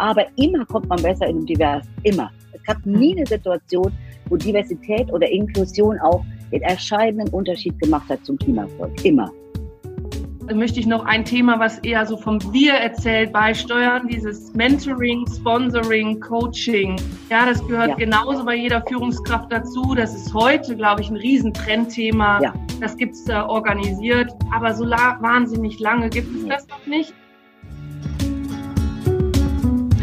Aber immer kommt man besser in einem Divers. Immer. Es gab nie eine Situation, wo Diversität oder Inklusion auch den erscheidenden Unterschied gemacht hat zum Klimaerfolg. Immer möchte ich noch ein Thema, was eher so vom Wir erzählt, beisteuern, dieses Mentoring, Sponsoring, Coaching. Ja, das gehört ja. genauso bei jeder Führungskraft dazu. Das ist heute, glaube ich, ein Riesentrendthema. Ja. Das gibt es äh, organisiert, aber so wahnsinnig lange gibt es das noch nicht.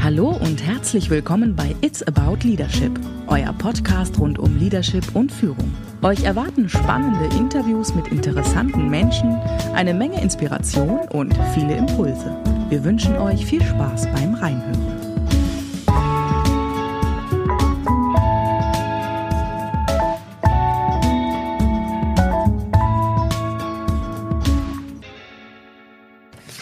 Hallo und herzlich willkommen bei It's About Leadership, euer Podcast rund um Leadership und Führung. Euch erwarten spannende Interviews mit interessanten Menschen, eine Menge Inspiration und viele Impulse. Wir wünschen euch viel Spaß beim Reinhören.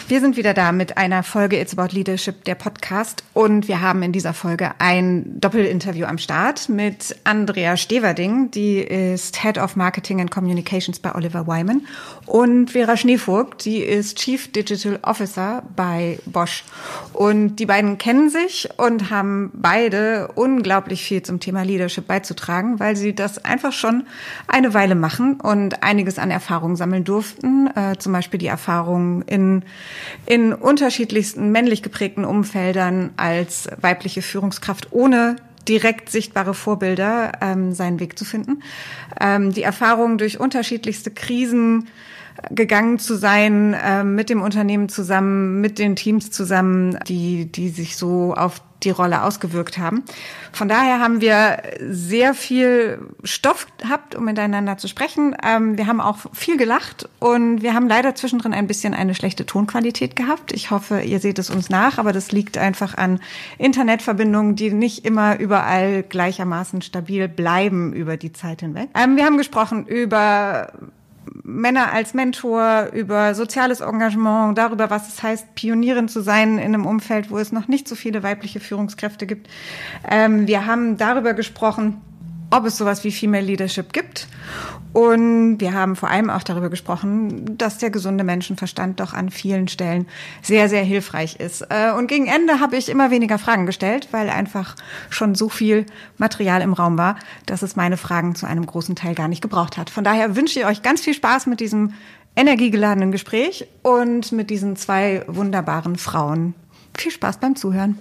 Wir sind wieder da mit einer Folge It's About Leadership, der Podcast. Und wir haben in dieser Folge ein Doppelinterview am Start mit Andrea Steverding, die ist Head of Marketing and Communications bei Oliver Wyman. Und Vera Schneevogt, die ist Chief Digital Officer bei Bosch. Und die beiden kennen sich und haben beide unglaublich viel zum Thema Leadership beizutragen, weil sie das einfach schon eine Weile machen und einiges an Erfahrung sammeln durften. Äh, zum Beispiel die Erfahrung in in unterschiedlichsten männlich geprägten Umfeldern als weibliche Führungskraft ohne direkt sichtbare Vorbilder ähm, seinen Weg zu finden. Ähm, die Erfahrung durch unterschiedlichste Krisen gegangen zu sein, äh, mit dem Unternehmen zusammen, mit den Teams zusammen, die, die sich so auf die Rolle ausgewirkt haben. Von daher haben wir sehr viel Stoff gehabt, um miteinander zu sprechen. Ähm, wir haben auch viel gelacht und wir haben leider zwischendrin ein bisschen eine schlechte Tonqualität gehabt. Ich hoffe, ihr seht es uns nach, aber das liegt einfach an Internetverbindungen, die nicht immer überall gleichermaßen stabil bleiben über die Zeit hinweg. Ähm, wir haben gesprochen über Männer als Mentor, über soziales Engagement, darüber, was es heißt, Pionierin zu sein in einem Umfeld, wo es noch nicht so viele weibliche Führungskräfte gibt. Ähm, wir haben darüber gesprochen, ob es sowas wie Female Leadership gibt. Und wir haben vor allem auch darüber gesprochen, dass der gesunde Menschenverstand doch an vielen Stellen sehr, sehr hilfreich ist. Äh, und gegen Ende habe ich immer weniger Fragen gestellt, weil einfach schon so viel Material im Raum war, dass es meine Fragen zu einem großen Teil gar nicht gebraucht hat. Von daher wünsche ich euch ganz viel Spaß mit diesem energiegeladenen Gespräch und mit diesen zwei wunderbaren Frauen. Viel Spaß beim Zuhören.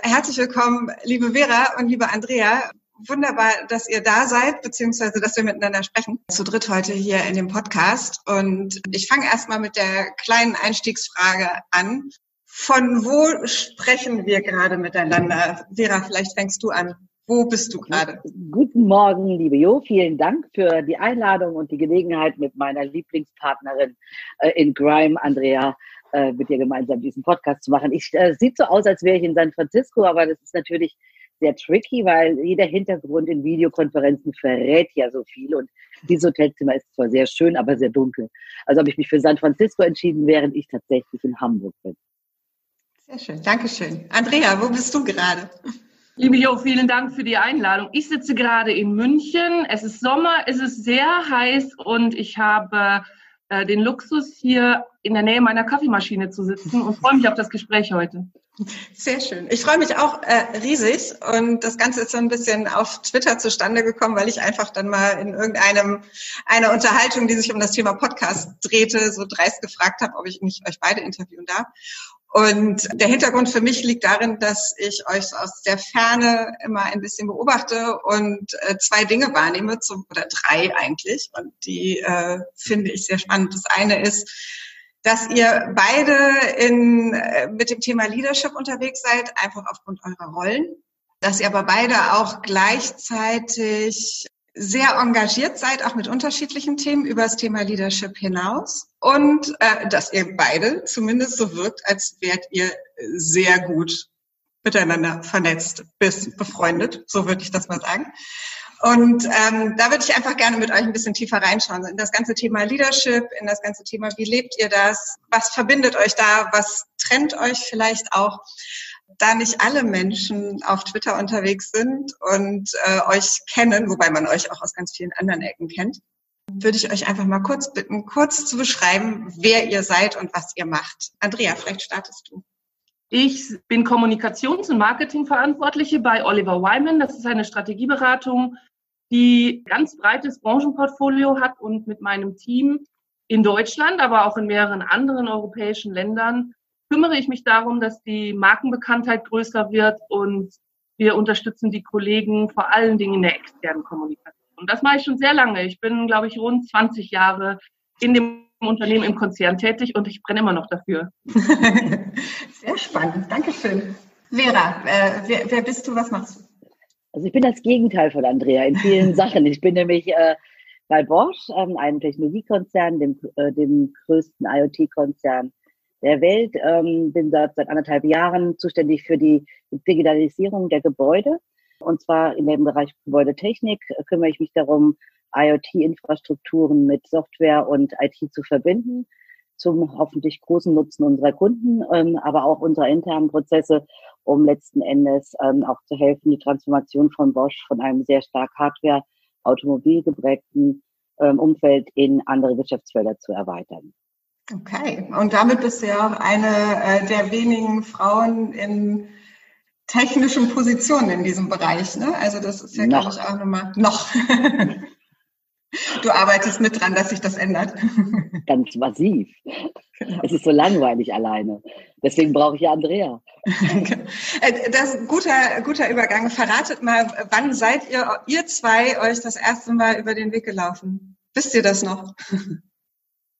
Herzlich willkommen, liebe Vera und liebe Andrea wunderbar, dass ihr da seid, beziehungsweise dass wir miteinander sprechen. Zu dritt heute hier in dem Podcast. Und ich fange erstmal mit der kleinen Einstiegsfrage an. Von wo sprechen wir gerade miteinander? Vera, vielleicht fängst du an. Wo bist du gerade? Guten Morgen, liebe Jo. Vielen Dank für die Einladung und die Gelegenheit, mit meiner Lieblingspartnerin äh, in Grime, Andrea, äh, mit dir gemeinsam diesen Podcast zu machen. Ich äh, sieht so aus, als wäre ich in San Francisco, aber das ist natürlich sehr tricky, weil jeder Hintergrund in Videokonferenzen verrät ja so viel und dieses Hotelzimmer ist zwar sehr schön, aber sehr dunkel. Also habe ich mich für San Francisco entschieden, während ich tatsächlich in Hamburg bin. Sehr schön, Dankeschön. Andrea, wo bist du gerade? Liebe Jo, vielen Dank für die Einladung. Ich sitze gerade in München. Es ist Sommer, es ist sehr heiß und ich habe äh, den Luxus, hier in der Nähe meiner Kaffeemaschine zu sitzen und freue mich auf das Gespräch heute. Sehr schön. Ich freue mich auch äh, riesig und das Ganze ist so ein bisschen auf Twitter zustande gekommen, weil ich einfach dann mal in irgendeinem einer Unterhaltung, die sich um das Thema Podcast drehte, so dreist gefragt habe, ob ich mich euch beide interviewen darf. Und der Hintergrund für mich liegt darin, dass ich euch so aus der Ferne immer ein bisschen beobachte und äh, zwei Dinge wahrnehme, zum, oder drei eigentlich. Und die äh, finde ich sehr spannend. Das eine ist, dass ihr beide in, äh, mit dem Thema Leadership unterwegs seid, einfach aufgrund eurer Rollen. Dass ihr aber beide auch gleichzeitig sehr engagiert seid, auch mit unterschiedlichen Themen über das Thema Leadership hinaus. Und äh, dass ihr beide zumindest so wirkt, als wärt ihr sehr gut miteinander vernetzt, bis befreundet, so würde ich das mal sagen. Und ähm, da würde ich einfach gerne mit euch ein bisschen tiefer reinschauen in das ganze Thema Leadership, in das ganze Thema, wie lebt ihr das, was verbindet euch da, was trennt euch vielleicht auch da nicht alle Menschen auf Twitter unterwegs sind und äh, euch kennen, wobei man euch auch aus ganz vielen anderen Ecken kennt, würde ich euch einfach mal kurz bitten, kurz zu beschreiben, wer ihr seid und was ihr macht. Andrea, vielleicht startest du. Ich bin Kommunikations- und Marketingverantwortliche bei Oliver Wyman. Das ist eine Strategieberatung, die ganz breites Branchenportfolio hat und mit meinem Team in Deutschland, aber auch in mehreren anderen europäischen Ländern kümmere ich mich darum, dass die Markenbekanntheit größer wird und wir unterstützen die Kollegen vor allen Dingen in der externen Kommunikation. Und das mache ich schon sehr lange. Ich bin, glaube ich, rund 20 Jahre in dem Unternehmen im Konzern tätig und ich brenne immer noch dafür. Sehr spannend, Dankeschön. Vera, äh, wer, wer, bist du, was machst du? Also ich bin das Gegenteil von Andrea in vielen Sachen. Ich bin nämlich äh, bei Bosch, ähm, einem Technologiekonzern, dem, äh, dem größten IoT-Konzern der Welt. Ähm, bin seit, seit anderthalb Jahren zuständig für die Digitalisierung der Gebäude. Und zwar in dem Bereich Gebäudetechnik kümmere ich mich darum, IoT-Infrastrukturen mit Software und IT zu verbinden, zum hoffentlich großen Nutzen unserer Kunden, ähm, aber auch unserer internen Prozesse, um letzten Endes ähm, auch zu helfen, die Transformation von Bosch von einem sehr stark Hardware, Automobil geprägten ähm, Umfeld in andere Wirtschaftsfelder zu erweitern. Okay, und damit bist du ja auch eine äh, der wenigen Frauen in technischen Positionen in diesem Bereich. Ne? Also das ist ja, glaube ich, auch nochmal noch. Du arbeitest mit dran, dass sich das ändert. Ganz massiv. Genau. Es ist so langweilig alleine. Deswegen brauche ich ja Andrea. Äh, das ist ein guter, guter Übergang. Verratet mal, wann seid ihr, ihr zwei, euch das erste Mal über den Weg gelaufen? Wisst ihr das noch?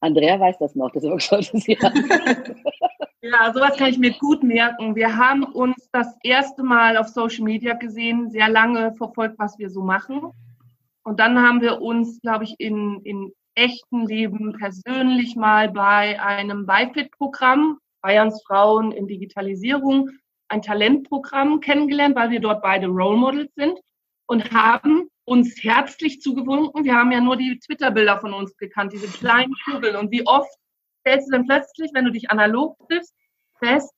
Andrea weiß das noch, deswegen sollte sie Ja, sowas kann ich mir gut merken. Wir haben uns das erste Mal auf Social Media gesehen, sehr lange verfolgt, was wir so machen. Und dann haben wir uns, glaube ich, in, in echten Leben persönlich mal bei einem BiFIT-Programm, Bayerns Frauen in Digitalisierung, ein Talentprogramm kennengelernt, weil wir dort beide Role Models sind und haben uns herzlich zugewunken. Wir haben ja nur die Twitter-Bilder von uns gekannt, diese kleinen Kugel. Und wie oft stellst du dann plötzlich, wenn du dich analog triffst, fest,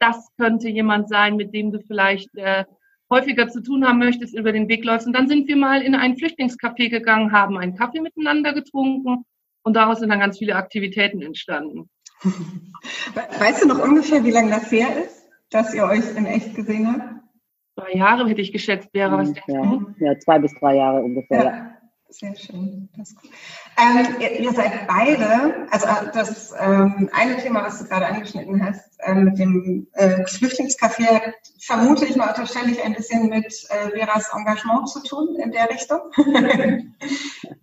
das könnte jemand sein, mit dem du vielleicht äh, häufiger zu tun haben möchtest, über den Weg läufst. Und dann sind wir mal in ein Flüchtlingscafé gegangen, haben einen Kaffee miteinander getrunken und daraus sind dann ganz viele Aktivitäten entstanden. Weißt du noch ungefähr, wie lange das her ist, dass ihr euch in echt gesehen habt? Zwei Jahre hätte ich geschätzt, wäre was ja, ja, zwei bis drei Jahre ungefähr. Ja. Sehr schön. Das ist gut. Ähm, ihr, ihr, seid beide, also äh, das ähm, eine Thema, was du gerade angeschnitten hast, ähm, mit dem äh, Flüchtlingscafé, vermute ich mal, unterstelle ich ein bisschen mit äh, Veras Engagement zu tun in der Richtung.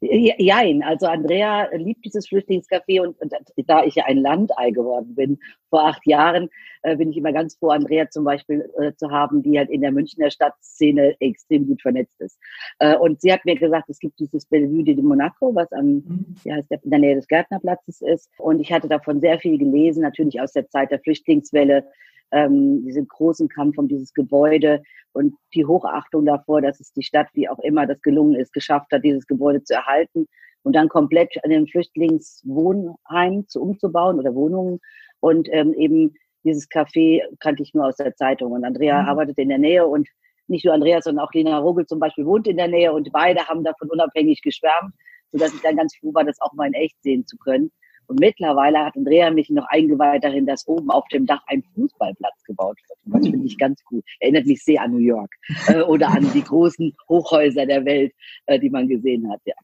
Jein, also Andrea liebt dieses Flüchtlingscafé und, und, da ich ja ein Landei geworden bin vor acht Jahren, äh, bin ich immer ganz froh, Andrea zum Beispiel äh, zu haben, die halt in der Münchner Stadtszene extrem gut vernetzt ist. Äh, und sie hat mir gesagt, es gibt dieses Bellevue de Monaco, was am, mhm. wie heißt der, in der Nähe des Gärtnerplatzes ist. Und ich hatte davon sehr viel gelesen, natürlich aus der Zeit der Flüchtlingswelle, ähm, diesen großen Kampf um dieses Gebäude und die Hochachtung davor, dass es die Stadt, wie auch immer das gelungen ist, geschafft hat, dieses Gebäude zu erhalten und dann komplett an den Flüchtlingswohnheim zu umzubauen oder Wohnungen und ähm, eben dieses Café kannte ich nur aus der Zeitung und Andrea mhm. arbeitet in der Nähe und nicht nur Andrea, sondern auch Lena Rogel zum Beispiel wohnt in der Nähe und beide haben davon unabhängig geschwärmt, sodass ich dann ganz froh war, das auch mal in echt sehen zu können. Und mittlerweile hat Andrea mich noch eingeweiht darin, dass oben auf dem Dach ein Fußballplatz gebaut wird. Das finde ich ganz cool. Erinnert mich sehr an New York äh, oder an die großen Hochhäuser der Welt, äh, die man gesehen hat. Ja.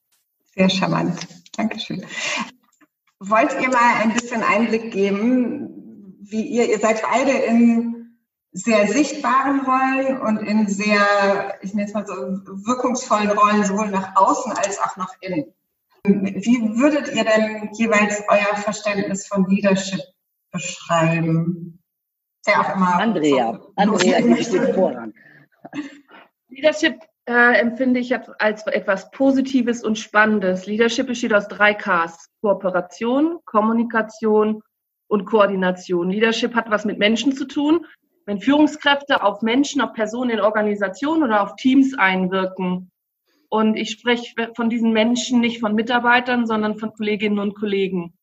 Sehr charmant. Dankeschön. Wollt ihr mal ein bisschen Einblick geben, wie ihr, ihr seid beide in sehr sichtbaren Rollen und in sehr, ich nenne es mal so, wirkungsvollen Rollen, sowohl nach außen als auch nach innen. Wie würdet ihr denn jeweils euer Verständnis von Leadership beschreiben? Der auch immer Andrea, so Andrea, ich den Vorrang. Leadership äh, empfinde ich als etwas Positives und Spannendes. Leadership besteht aus drei Ks. Kooperation, Kommunikation und Koordination. Leadership hat was mit Menschen zu tun. Wenn Führungskräfte auf Menschen, auf Personen in Organisationen oder auf Teams einwirken, und ich spreche von diesen Menschen nicht von Mitarbeitern, sondern von Kolleginnen und Kollegen.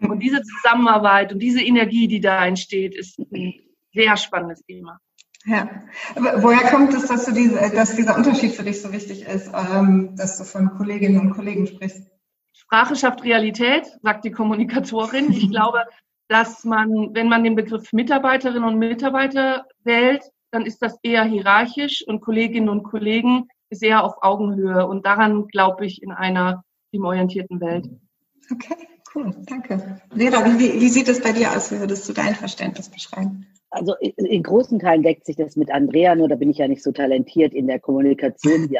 Und diese Zusammenarbeit und diese Energie, die da entsteht, ist ein sehr spannendes Thema. Ja. Woher kommt es, dass, du diese, dass dieser Unterschied für dich so wichtig ist, ähm, dass du von Kolleginnen und Kollegen sprichst? Sprache schafft Realität, sagt die Kommunikatorin. Ich glaube, dass man, wenn man den Begriff Mitarbeiterinnen und Mitarbeiter wählt, dann ist das eher hierarchisch und Kolleginnen und Kollegen ist eher auf Augenhöhe. Und daran glaube ich in einer teamorientierten Welt. Okay, cool, danke. Vera, wie, wie sieht es bei dir aus? Wie würdest du dein Verständnis beschreiben? Also in großen Teilen deckt sich das mit Andrea, nur da bin ich ja nicht so talentiert in der Kommunikation wie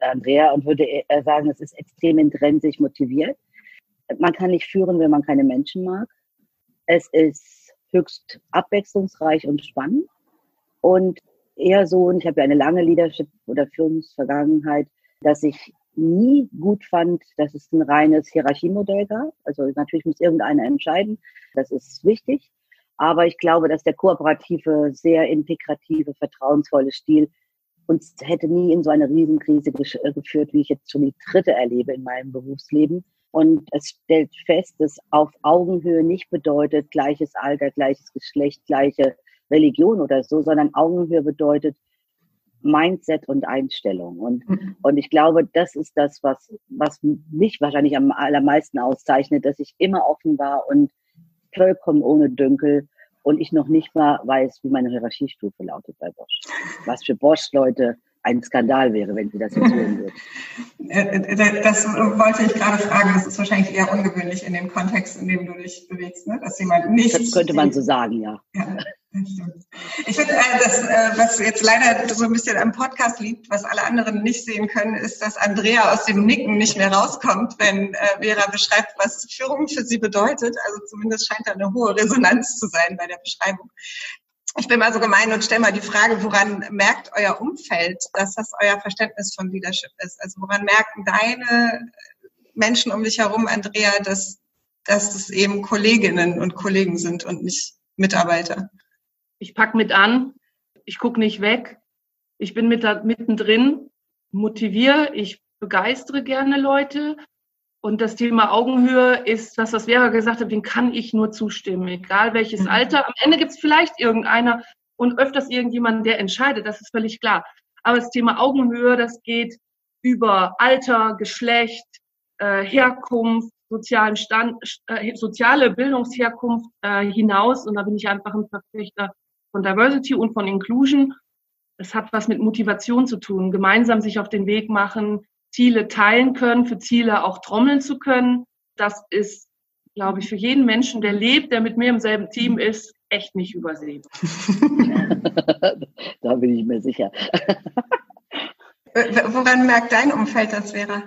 Andrea und würde sagen, es ist extrem intrinsisch motiviert. Man kann nicht führen, wenn man keine Menschen mag. Es ist höchst abwechslungsreich und spannend und eher so, und ich habe ja eine lange Leadership- oder Führungsvergangenheit, dass ich nie gut fand, dass es ein reines Hierarchiemodell gab. Also natürlich muss irgendeiner entscheiden, das ist wichtig. Aber ich glaube, dass der kooperative, sehr integrative, vertrauensvolle Stil uns hätte nie in so eine Riesenkrise äh, geführt, wie ich jetzt schon die dritte erlebe in meinem Berufsleben. Und es stellt fest, dass auf Augenhöhe nicht bedeutet gleiches Alter, gleiches Geschlecht, gleiche Religion oder so, sondern Augenhöhe bedeutet Mindset und Einstellung. Und, mhm. und ich glaube, das ist das, was, was mich wahrscheinlich am allermeisten auszeichnet, dass ich immer offen war und vollkommen ohne Dünkel und ich noch nicht mal weiß, wie meine Hierarchiestufe lautet bei Bosch. Was für Bosch-Leute ein Skandal wäre, wenn sie das jetzt hören würden. Äh, äh, das wollte ich gerade fragen. Das ist wahrscheinlich eher ungewöhnlich in dem Kontext, in dem du dich bewegst, ne? dass jemand nicht. Das könnte man so sagen, ja. ja. Ich finde, äh, das, äh, was jetzt leider so ein bisschen am Podcast liegt, was alle anderen nicht sehen können, ist, dass Andrea aus dem Nicken nicht mehr rauskommt, wenn äh, Vera beschreibt, was Führung für sie bedeutet. Also zumindest scheint da eine hohe Resonanz zu sein bei der Beschreibung. Ich bin mal so gemein und stelle mal die Frage, woran merkt euer Umfeld, dass das euer Verständnis von Leadership ist? Also woran merken deine Menschen um dich herum, Andrea, dass, dass es eben Kolleginnen und Kollegen sind und nicht Mitarbeiter? Ich pack mit an, ich gucke nicht weg, ich bin mit mittendrin, motiviere, ich begeistere gerne Leute. Und das Thema Augenhöhe ist, was das Vera gesagt hat, den kann ich nur zustimmen, egal welches mhm. Alter. Am Ende gibt es vielleicht irgendeiner und öfters irgendjemanden, der entscheidet, das ist völlig klar. Aber das Thema Augenhöhe, das geht über Alter, Geschlecht, äh, Herkunft, sozialen Stand, äh, soziale Bildungsherkunft äh, hinaus. Und da bin ich einfach ein Verfechter von Diversity und von Inclusion. Es hat was mit Motivation zu tun, gemeinsam sich auf den Weg machen, Ziele teilen können, für Ziele auch trommeln zu können. Das ist, glaube ich, für jeden Menschen, der lebt, der mit mir im selben Team ist, echt nicht übersehbar. da bin ich mir sicher. Woran merkt dein Umfeld das wäre?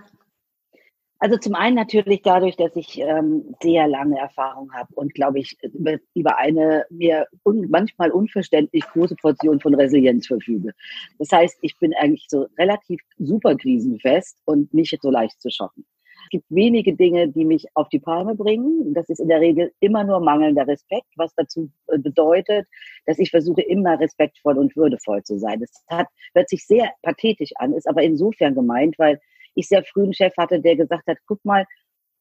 Also zum einen natürlich dadurch, dass ich ähm, sehr lange Erfahrung habe und glaube ich über, über eine mir un, manchmal unverständlich große Portion von Resilienz verfüge. Das heißt, ich bin eigentlich so relativ super krisenfest und nicht so leicht zu schocken. Es gibt wenige Dinge, die mich auf die Palme bringen. Das ist in der Regel immer nur mangelnder Respekt, was dazu äh, bedeutet, dass ich versuche, immer respektvoll und würdevoll zu sein. Das hat, hört sich sehr pathetisch an, ist aber insofern gemeint, weil ich sehr früh einen Chef hatte, der gesagt hat, guck mal,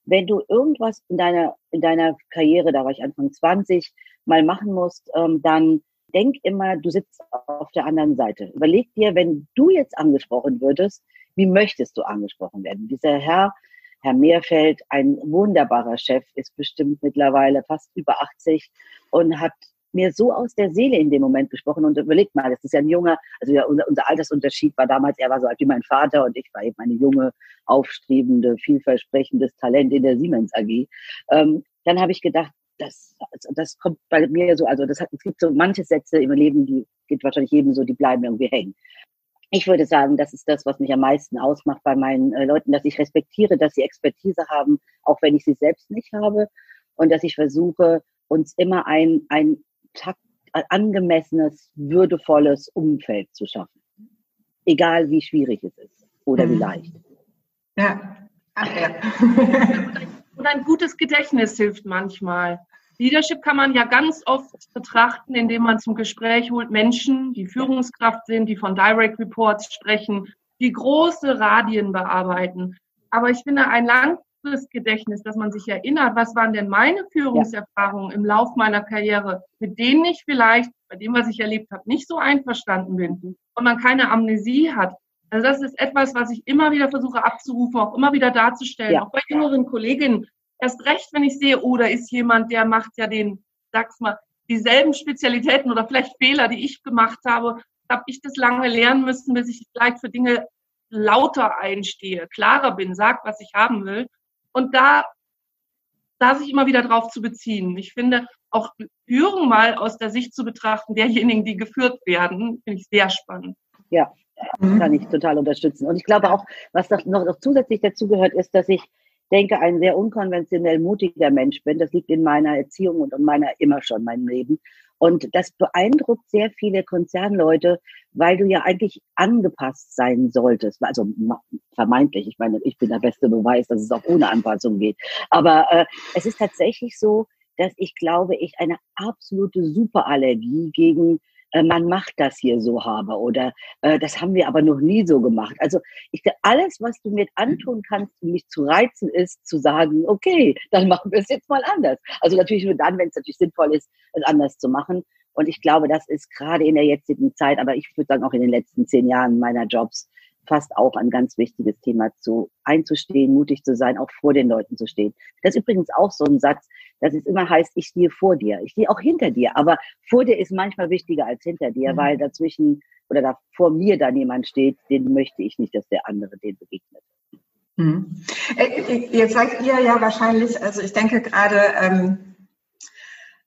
wenn du irgendwas in deiner, in deiner Karriere, da war ich Anfang 20, mal machen musst, ähm, dann denk immer, du sitzt auf der anderen Seite. Überleg dir, wenn du jetzt angesprochen würdest, wie möchtest du angesprochen werden? Dieser Herr, Herr Meerfeld, ein wunderbarer Chef, ist bestimmt mittlerweile fast über 80 und hat mir so aus der Seele in dem Moment gesprochen und überlegt mal, das ist ja ein junger, also ja, unser, unser Altersunterschied war damals, er war so alt wie mein Vater und ich war eben eine junge, aufstrebende, vielversprechendes Talent in der Siemens AG. Ähm, dann habe ich gedacht, das, also das kommt bei mir so, also das hat, es gibt so manche Sätze im Leben, die geht wahrscheinlich jedem so, die bleiben irgendwie hängen. Ich würde sagen, das ist das, was mich am meisten ausmacht bei meinen äh, Leuten, dass ich respektiere, dass sie Expertise haben, auch wenn ich sie selbst nicht habe und dass ich versuche, uns immer ein, ein takt, angemessenes, würdevolles Umfeld zu schaffen. Egal wie schwierig es ist oder mhm. wie leicht. Ja. Ach, ja. Und ein gutes Gedächtnis hilft manchmal. Leadership kann man ja ganz oft betrachten, indem man zum Gespräch holt Menschen, die Führungskraft sind, die von Direct Reports sprechen, die große Radien bearbeiten. Aber ich finde, ein lang fürs Gedächtnis, dass man sich erinnert, was waren denn meine Führungserfahrungen ja. im Lauf meiner Karriere, mit denen ich vielleicht bei dem, was ich erlebt habe, nicht so einverstanden bin und man keine Amnesie hat. Also das ist etwas, was ich immer wieder versuche abzurufen, auch immer wieder darzustellen, ja. auch bei jüngeren Kolleginnen. Erst recht, wenn ich sehe, oh, da ist jemand, der macht ja den sag's mal, dieselben Spezialitäten oder vielleicht Fehler, die ich gemacht habe, habe ich das lange lernen müssen, bis ich vielleicht für Dinge lauter einstehe, klarer bin, sag, was ich haben will. Und da da sich immer wieder drauf zu beziehen. Ich finde, auch Führung mal aus der Sicht zu betrachten, derjenigen, die geführt werden, finde ich sehr spannend. Ja, mhm. kann ich total unterstützen. Und ich glaube auch, was noch, noch zusätzlich dazu gehört, ist, dass ich denke, ein sehr unkonventionell mutiger Mensch bin. Das liegt in meiner Erziehung und in meiner immer schon meinem Leben. Und das beeindruckt sehr viele Konzernleute, weil du ja eigentlich angepasst sein solltest. Also vermeintlich. Ich meine, ich bin der beste Beweis, dass es auch ohne Anpassung geht. Aber äh, es ist tatsächlich so, dass ich glaube, ich eine absolute Superallergie gegen äh, man macht das hier so habe oder äh, das haben wir aber noch nie so gemacht. Also ich alles, was du mir antun kannst, um mich zu reizen, ist zu sagen, okay, dann machen wir es jetzt mal anders. Also natürlich nur dann, wenn es natürlich sinnvoll ist, es anders zu machen. Und ich glaube, das ist gerade in der jetzigen Zeit, aber ich würde sagen auch in den letzten zehn Jahren meiner Jobs fast auch ein ganz wichtiges Thema zu einzustehen, mutig zu sein, auch vor den Leuten zu stehen. Das ist übrigens auch so ein Satz, dass es immer heißt, ich stehe vor dir. Ich stehe auch hinter dir, aber vor dir ist manchmal wichtiger als hinter dir, mhm. weil dazwischen oder da vor mir dann jemand steht, den möchte ich nicht, dass der andere den begegnet. Mhm. Äh, jetzt seid ihr ja wahrscheinlich, also ich denke gerade, ähm,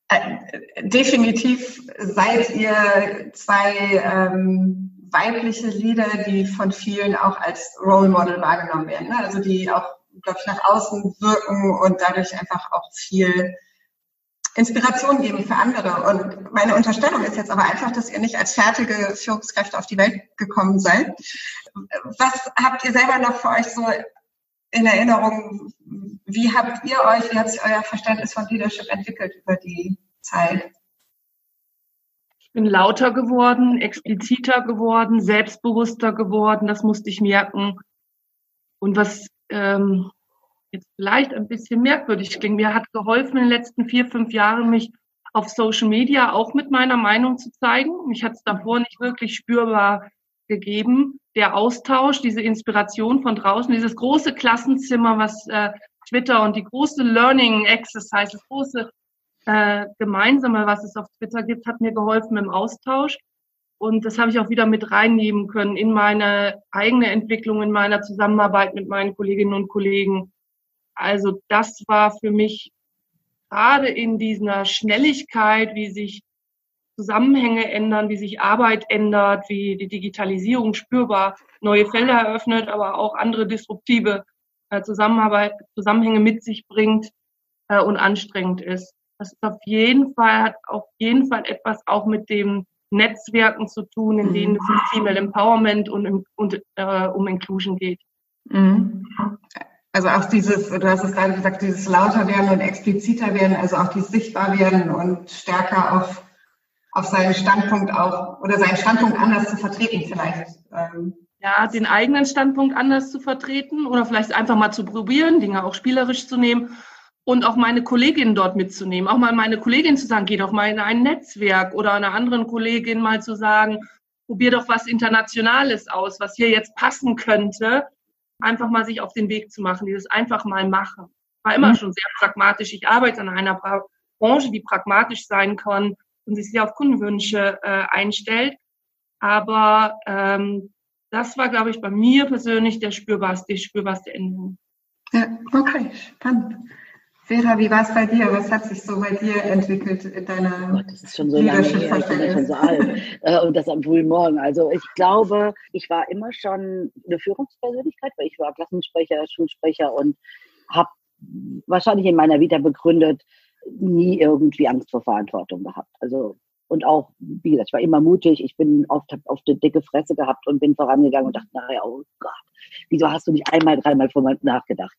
äh, definitiv seid ihr zwei ähm, weibliche Lieder, die von vielen auch als Role Model wahrgenommen werden. Ne? Also die auch, glaube ich, nach außen wirken und dadurch einfach auch viel Inspiration geben für andere. Und meine Unterstellung ist jetzt aber einfach, dass ihr nicht als fertige Führungskräfte auf die Welt gekommen seid. Was habt ihr selber noch für euch so in Erinnerung? Wie habt ihr euch, wie hat sich euer Verständnis von Leadership entwickelt über die Zeit? Bin lauter geworden, expliziter geworden, selbstbewusster geworden. Das musste ich merken. Und was ähm, jetzt vielleicht ein bisschen merkwürdig klingt, mir hat geholfen in den letzten vier, fünf Jahren, mich auf Social Media auch mit meiner Meinung zu zeigen. Mich hat es davor nicht wirklich spürbar gegeben. Der Austausch, diese Inspiration von draußen, dieses große Klassenzimmer, was äh, Twitter und die große Learning Exercise, das große äh, Gemeinsame, was es auf Twitter gibt, hat mir geholfen im Austausch. Und das habe ich auch wieder mit reinnehmen können in meine eigene Entwicklung, in meiner Zusammenarbeit mit meinen Kolleginnen und Kollegen. Also das war für mich gerade in dieser Schnelligkeit, wie sich Zusammenhänge ändern, wie sich Arbeit ändert, wie die Digitalisierung spürbar neue Felder eröffnet, aber auch andere disruptive äh, Zusammenarbeit, Zusammenhänge mit sich bringt äh, und anstrengend ist. Das ist auf jeden Fall, hat auf jeden Fall etwas auch mit dem Netzwerken zu tun, in denen es um Female Empowerment und, und äh, um Inclusion geht. Mhm. Also auch dieses, du hast es gerade gesagt, dieses lauter werden und expliziter werden, also auch dieses sichtbar werden und stärker auf, auf seinen Standpunkt auch oder seinen Standpunkt anders zu vertreten vielleicht. Ähm. Ja, den eigenen Standpunkt anders zu vertreten oder vielleicht einfach mal zu probieren, Dinge auch spielerisch zu nehmen und auch meine Kollegin dort mitzunehmen. Auch mal meine Kollegin zu sagen, geh doch mal in ein Netzwerk oder einer anderen Kollegin mal zu sagen, probier doch was Internationales aus, was hier jetzt passen könnte. Einfach mal sich auf den Weg zu machen, dieses einfach mal machen. War immer mhm. schon sehr pragmatisch. Ich arbeite in einer Branche, die pragmatisch sein kann und sich sehr auf Kundenwünsche äh, einstellt. Aber ähm, das war, glaube ich, bei mir persönlich der spürbarste, die spürbarste Änderung. Ja, okay, spannend. Vera, wie war es bei dir? Was hat sich so bei dir entwickelt in deiner Gott, Das ist schon so lange her, ich bin ja schon so alt. Äh, und das am frühen Morgen. Also ich glaube, ich war immer schon eine Führungspersönlichkeit, weil ich war Klassensprecher, Schulsprecher und habe wahrscheinlich in meiner Vita begründet, nie irgendwie Angst vor Verantwortung gehabt. Also und auch, wie gesagt, ich war immer mutig, ich bin oft auf die dicke Fresse gehabt und bin vorangegangen und dachte, naja, oh Gott, wieso hast du nicht einmal, dreimal vorher nachgedacht?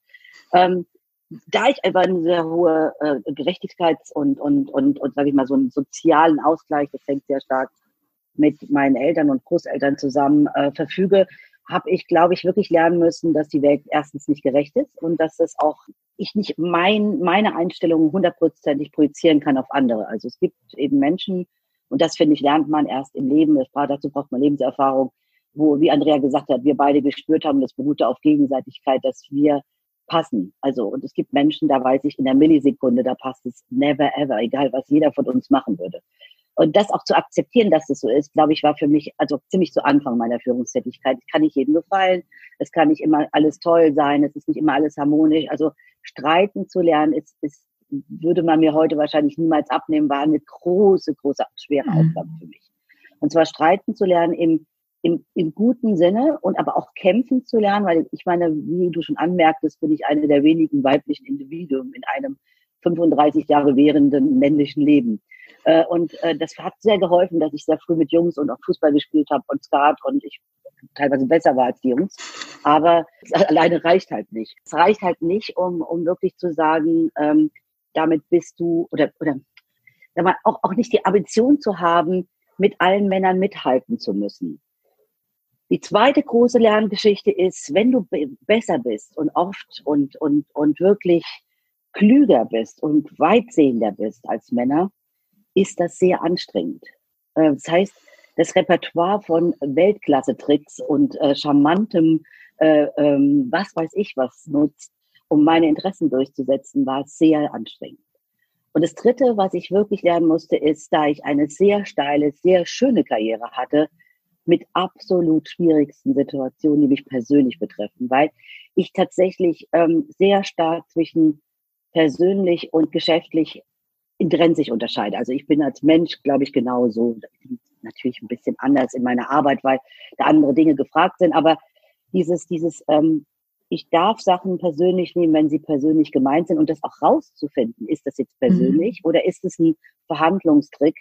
Ähm, da ich einfach eine sehr hohe äh, Gerechtigkeits- und, und, und, und sage ich mal, so einen sozialen Ausgleich, das hängt sehr stark mit meinen Eltern und Großeltern zusammen äh, verfüge, habe ich, glaube ich, wirklich lernen müssen, dass die Welt erstens nicht gerecht ist und dass es auch ich nicht mein, meine Einstellungen hundertprozentig projizieren kann auf andere. Also es gibt eben Menschen, und das finde ich, lernt man erst im Leben, das braucht, dazu braucht man Lebenserfahrung, wo, wie Andrea gesagt hat, wir beide gespürt haben, das beruhte auf Gegenseitigkeit, dass wir passen. Also, und es gibt Menschen, da weiß ich in der Millisekunde, da passt es never ever, egal was jeder von uns machen würde. Und das auch zu akzeptieren, dass das so ist, glaube ich, war für mich also ziemlich zu Anfang meiner Führungstätigkeit. Es kann nicht jedem gefallen, es kann nicht immer alles toll sein, es ist nicht immer alles harmonisch. Also streiten zu lernen, ist, ist würde man mir heute wahrscheinlich niemals abnehmen, war eine große, große, schwere mhm. Aufgabe für mich. Und zwar streiten zu lernen im, im, im guten Sinne und aber auch kämpfen zu lernen, weil ich meine, wie du schon anmerktest, bin ich eine der wenigen weiblichen Individuen in einem 35 Jahre währenden männlichen Leben. Äh, und äh, das hat sehr geholfen, dass ich sehr früh mit Jungs und auch Fußball gespielt habe und Skat und ich teilweise besser war als die Jungs. Aber alleine reicht halt nicht. Es reicht halt nicht, um, um wirklich zu sagen, ähm, damit bist du oder, oder auch, auch nicht die Ambition zu haben, mit allen Männern mithalten zu müssen. Die zweite große Lerngeschichte ist, wenn du besser bist und oft und, und, und wirklich klüger bist und weitsehender bist als Männer, ist das sehr anstrengend. Äh, das heißt, das Repertoire von Weltklasse-Tricks und äh, charmantem, äh, ähm, was weiß ich was nutzt, um meine Interessen durchzusetzen, war sehr anstrengend. Und das Dritte, was ich wirklich lernen musste, ist, da ich eine sehr steile, sehr schöne Karriere hatte, mit absolut schwierigsten Situationen, die mich persönlich betreffen, weil ich tatsächlich ähm, sehr stark zwischen persönlich und geschäftlich intrinsisch unterscheide. Also ich bin als Mensch, glaube ich, genauso. Natürlich ein bisschen anders in meiner Arbeit, weil da andere Dinge gefragt sind. Aber dieses, dieses, ähm, ich darf Sachen persönlich nehmen, wenn sie persönlich gemeint sind und das auch rauszufinden, ist das jetzt persönlich mhm. oder ist es ein Verhandlungstrick,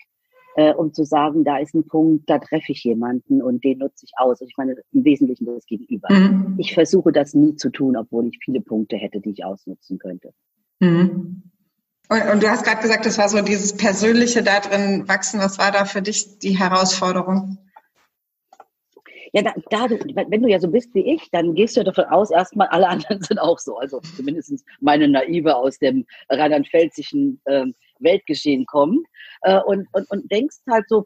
äh, um zu sagen, da ist ein Punkt, da treffe ich jemanden und den nutze ich aus. Und ich meine im Wesentlichen das Gegenüber. Mhm. Ich versuche das nie zu tun, obwohl ich viele Punkte hätte, die ich ausnutzen könnte. Mhm. Und, und, du hast gerade gesagt, das war so dieses Persönliche da drin wachsen. Was war da für dich die Herausforderung? Ja, da, da wenn du ja so bist wie ich, dann gehst du ja davon aus, erstmal alle anderen sind auch so. Also zumindest meine Naive aus dem rheinland-pfälzischen äh, Weltgeschehen kommen. Äh, und, und, und denkst halt so,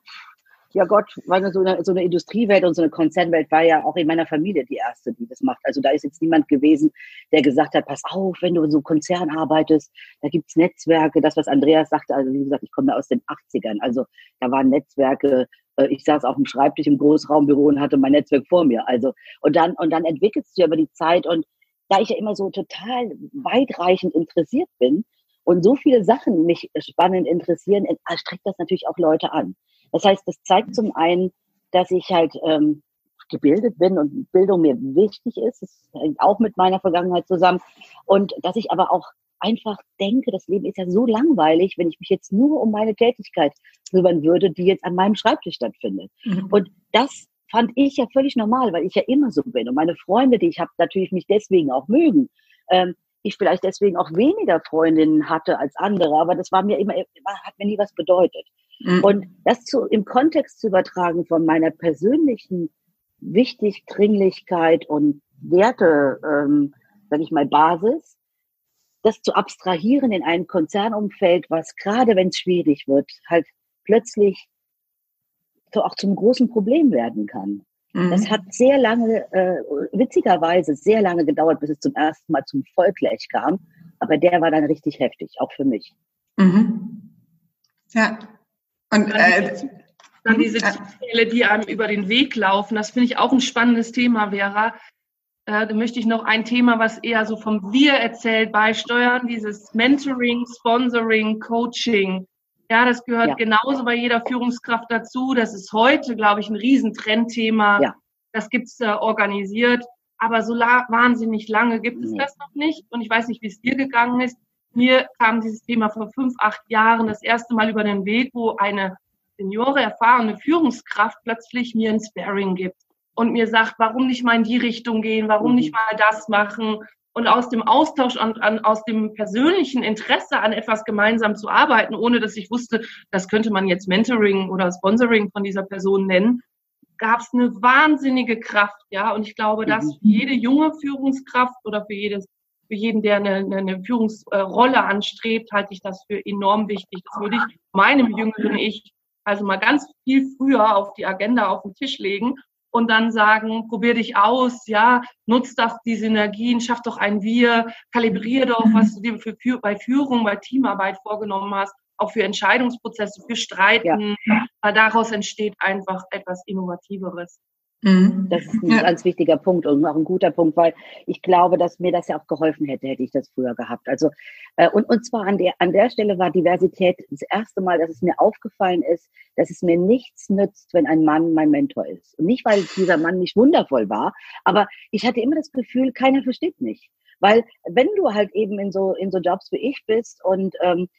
ja Gott, meine, so, eine, so eine Industriewelt und so eine Konzernwelt war ja auch in meiner Familie die erste, die das macht. Also da ist jetzt niemand gewesen, der gesagt hat, pass auf, wenn du in so Konzern arbeitest, da gibt's Netzwerke, das, was Andreas sagte, also wie gesagt, ich komme aus den 80ern, also da waren Netzwerke, äh, ich saß auf dem Schreibtisch im Großraumbüro und hatte mein Netzwerk vor mir. Also, und dann, und dann entwickelst du ja über die Zeit und da ich ja immer so total weitreichend interessiert bin und so viele Sachen mich spannend interessieren, streckt das natürlich auch Leute an. Das heißt, das zeigt zum einen, dass ich halt ähm, gebildet bin und Bildung mir wichtig ist. Das hängt auch mit meiner Vergangenheit zusammen. Und dass ich aber auch einfach denke, das Leben ist ja so langweilig, wenn ich mich jetzt nur um meine Tätigkeit kümmern würde, die jetzt an meinem Schreibtisch stattfindet. Mhm. Und das fand ich ja völlig normal, weil ich ja immer so bin. Und meine Freunde, die ich habe, natürlich mich deswegen auch mögen. Ähm, ich vielleicht deswegen auch weniger Freundinnen hatte als andere, aber das war mir immer, hat mir nie was bedeutet. Mhm. Und das zu, im Kontext zu übertragen von meiner persönlichen Wichtig, Dringlichkeit und Werte, ähm, sage ich mal, Basis, das zu abstrahieren in einem Konzernumfeld, was gerade wenn es schwierig wird, halt plötzlich so auch zum großen Problem werden kann. Mhm. Das hat sehr lange, äh, witzigerweise sehr lange gedauert, bis es zum ersten Mal zum Volklech kam. Aber der war dann richtig heftig, auch für mich. Mhm. Ja. Und äh, dann diese Zufälle, die einem über den Weg laufen, das finde ich auch ein spannendes Thema, Vera. Äh, da möchte ich noch ein Thema, was eher so vom Wir erzählt, beisteuern, dieses Mentoring, Sponsoring, Coaching. Ja, das gehört ja. genauso bei jeder Führungskraft dazu. Das ist heute, glaube ich, ein Riesentrendthema. Ja. Das gibt's äh, organisiert. Aber so la wahnsinnig lange gibt es nee. das noch nicht. Und ich weiß nicht, wie es dir gegangen ist. Mir kam dieses Thema vor fünf, acht Jahren das erste Mal über den Weg, wo eine Seniore, erfahrene Führungskraft plötzlich mir ein Sparing gibt und mir sagt, warum nicht mal in die Richtung gehen, warum nicht mhm. mal das machen, und aus dem Austausch und an, aus dem persönlichen Interesse an etwas gemeinsam zu arbeiten, ohne dass ich wusste, das könnte man jetzt Mentoring oder Sponsoring von dieser Person nennen, gab es eine wahnsinnige Kraft, ja. Und ich glaube, dass für mhm. jede junge Führungskraft oder für jedes für jeden, der eine, eine Führungsrolle anstrebt, halte ich das für enorm wichtig. Das würde ich meinem jüngeren Ich also mal ganz viel früher auf die Agenda auf den Tisch legen und dann sagen, probier dich aus, ja, nutz doch die Synergien, schaff doch ein Wir, kalibrier doch, was du dir für, für, bei Führung, bei Teamarbeit vorgenommen hast, auch für Entscheidungsprozesse, für Streiten, ja. weil daraus entsteht einfach etwas Innovativeres. Mhm. Das ist ein ja. ganz wichtiger Punkt und auch ein guter Punkt, weil ich glaube, dass mir das ja auch geholfen hätte, hätte ich das früher gehabt. Also äh, und, und zwar an der an der Stelle war Diversität das erste Mal, dass es mir aufgefallen ist, dass es mir nichts nützt, wenn ein Mann mein Mentor ist. Und nicht, weil dieser Mann nicht wundervoll war, aber ich hatte immer das Gefühl, keiner versteht mich. Weil wenn du halt eben in so in so Jobs wie ich bist und ähm,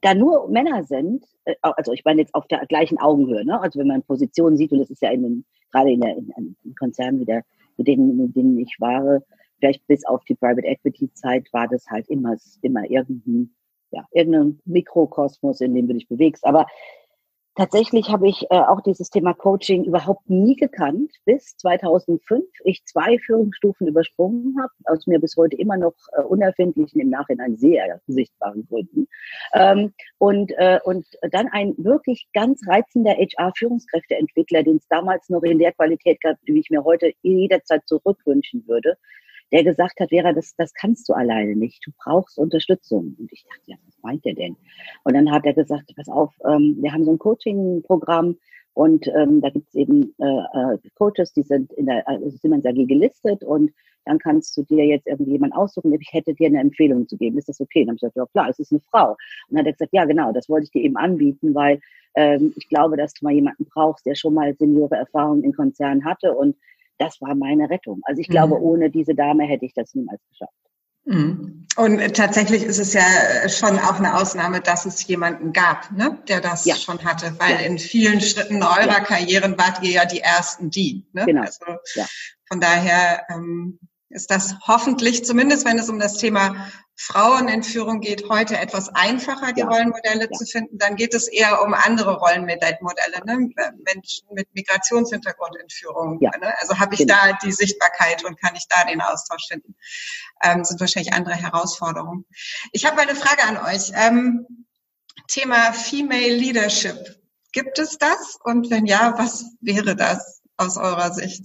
da nur Männer sind, äh, also ich meine jetzt auf der gleichen Augenhöhe, ne? also wenn man Positionen sieht, und das ist ja in den, gerade in, der, in, in wie der, mit denen, mit denen ich war, vielleicht bis auf die Private Equity Zeit war das halt immer, immer irgendein, ja, irgendein Mikrokosmos, in dem du dich bewegst. Aber Tatsächlich habe ich äh, auch dieses Thema Coaching überhaupt nie gekannt, bis 2005 ich zwei Führungsstufen übersprungen habe, aus mir bis heute immer noch äh, unerfindlichen, im Nachhinein sehr sichtbaren Gründen. Ähm, und, äh, und dann ein wirklich ganz reizender HR-Führungskräfteentwickler, den es damals noch in der Qualität gab, die ich mir heute jederzeit zurückwünschen würde, der gesagt hat, Vera, das, das kannst du alleine nicht. Du brauchst Unterstützung. Und ich dachte, ja, was meint er denn? Und dann hat er gesagt, pass auf, ähm, wir haben so ein Coaching-Programm und ähm, da gibt es eben äh, äh, Coaches, die sind in der äh, Siemens AG gelistet und dann kannst du dir jetzt irgendjemand aussuchen, ich hätte dir eine Empfehlung zu geben. Ist das okay? dann habe ich gesagt, ja klar, es ist eine Frau. Und dann hat er gesagt, ja genau, das wollte ich dir eben anbieten, weil ähm, ich glaube, dass du mal jemanden brauchst, der schon mal Seniore Erfahrung in Konzernen hatte und das war meine Rettung. Also ich glaube, mhm. ohne diese Dame hätte ich das niemals geschafft. Mhm. Und tatsächlich ist es ja schon auch eine Ausnahme, dass es jemanden gab, ne, der das ja. schon hatte, weil ja. in vielen Schritten eurer ja. Karrieren wart ihr ja die ersten, die. Ne? Genau. Also von daher ähm, ist das hoffentlich, zumindest wenn es um das Thema Frauenentführung geht, heute etwas einfacher, die ja. Rollenmodelle ja. zu finden. Dann geht es eher um andere Rollenmodelle, ne? Menschen mit Migrationshintergrund Entführung. Ja. Ne? Also habe ich genau. da die Sichtbarkeit und kann ich da den Austausch finden. Ähm, sind wahrscheinlich andere Herausforderungen. Ich habe eine Frage an euch. Ähm, Thema Female Leadership. Gibt es das? Und wenn ja, was wäre das aus eurer Sicht?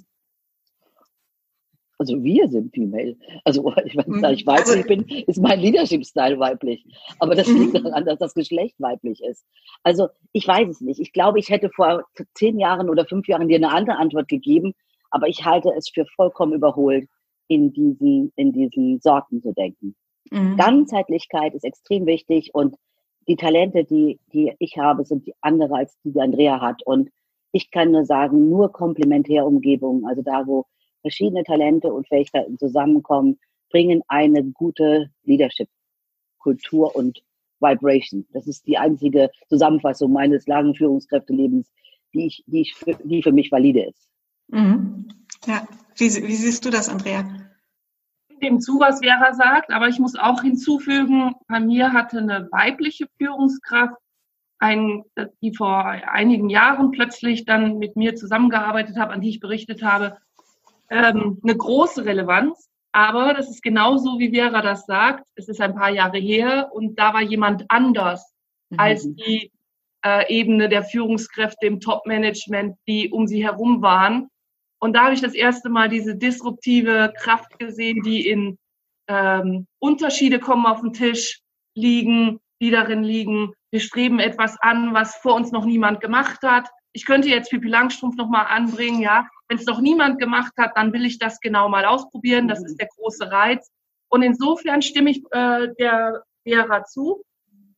Also wir sind female. Also ich, wenn mhm. ich weiblich also, bin, ist mein Leadership-Style weiblich. Aber das liegt mhm. daran, dass das Geschlecht weiblich ist. Also ich weiß es nicht. Ich glaube, ich hätte vor zehn Jahren oder fünf Jahren dir eine andere Antwort gegeben, aber ich halte es für vollkommen überholt, in diesen, in diesen Sorten zu denken. Mhm. Ganzheitlichkeit ist extrem wichtig und die Talente, die, die ich habe, sind die andere als die, die Andrea hat. Und ich kann nur sagen, nur Komplementärumgebung, also da, wo verschiedene Talente und Fähigkeiten zusammenkommen, bringen eine gute Leadership-Kultur und Vibration. Das ist die einzige Zusammenfassung meines langen Führungskräftelebens, die ich, die ich für, die für mich valide ist. Mhm. Ja, wie, wie siehst du das, Andrea? Dem zu, was Vera sagt, aber ich muss auch hinzufügen, bei mir hatte eine weibliche Führungskraft, ein, die vor einigen Jahren plötzlich dann mit mir zusammengearbeitet hat, an die ich berichtet habe, ähm, eine große Relevanz. Aber das ist genauso, wie Vera das sagt. Es ist ein paar Jahre her und da war jemand anders mhm. als die äh, Ebene der Führungskräfte im Top-Management, die um sie herum waren. Und da habe ich das erste Mal diese disruptive Kraft gesehen, die in ähm, Unterschiede kommen auf den Tisch liegen, die darin liegen. Wir streben etwas an, was vor uns noch niemand gemacht hat. Ich könnte jetzt Pippi Langstrumpf nochmal anbringen, ja. Wenn es noch niemand gemacht hat, dann will ich das genau mal ausprobieren. Das ist der große Reiz. Und insofern stimme ich äh, der Vera zu.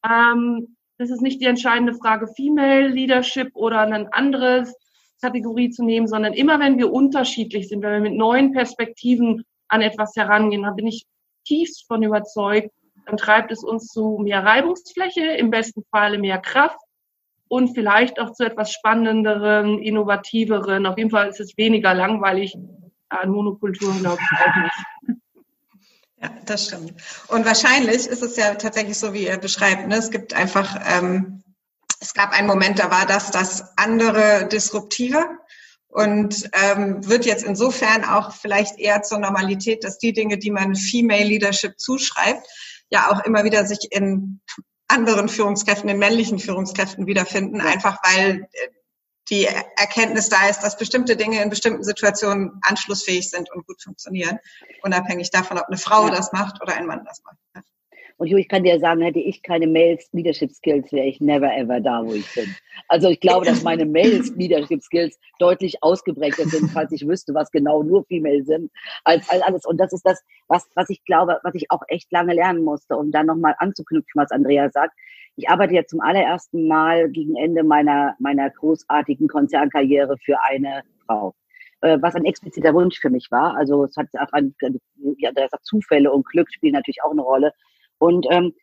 Ähm, das ist nicht die entscheidende Frage, Female Leadership oder ein anderes Kategorie zu nehmen, sondern immer wenn wir unterschiedlich sind, wenn wir mit neuen Perspektiven an etwas herangehen, dann bin ich tiefst von überzeugt, dann treibt es uns zu mehr Reibungsfläche, im besten Falle mehr Kraft und vielleicht auch zu etwas spannenderen, innovativeren. Auf jeden Fall ist es weniger langweilig an Monokulturen, glaube ich, auch nicht. Ja, das stimmt. Und wahrscheinlich ist es ja tatsächlich so, wie ihr beschreibt. Ne? Es gibt einfach, ähm, es gab einen Moment, da war das das andere disruptiver und ähm, wird jetzt insofern auch vielleicht eher zur Normalität, dass die Dinge, die man Female Leadership zuschreibt, ja auch immer wieder sich in anderen Führungskräften, den männlichen Führungskräften wiederfinden, einfach weil äh, die Erkenntnis da ist, dass bestimmte Dinge in bestimmten Situationen anschlussfähig sind und gut funktionieren, unabhängig davon, ob eine Frau ja. das macht oder ein Mann das macht. Und ich kann dir sagen, hätte ich keine Mails Leadership Skills, wäre ich never ever da, wo ich bin. Also ich glaube, dass meine Mails Leadership Skills deutlich ausgeprägter sind, falls ich wüsste, was genau nur Female sind, als, alles. Und das ist das, was, was ich glaube, was ich auch echt lange lernen musste, um dann nochmal anzuknüpfen, was Andrea sagt. Ich arbeite ja zum allerersten Mal gegen Ende meiner, meiner großartigen Konzernkarriere für eine Frau äh, was ein expliziter Wunsch für mich war. Also es hat auch ein, ja, Zufälle und Glück spielen natürlich auch eine Rolle. Und ähm,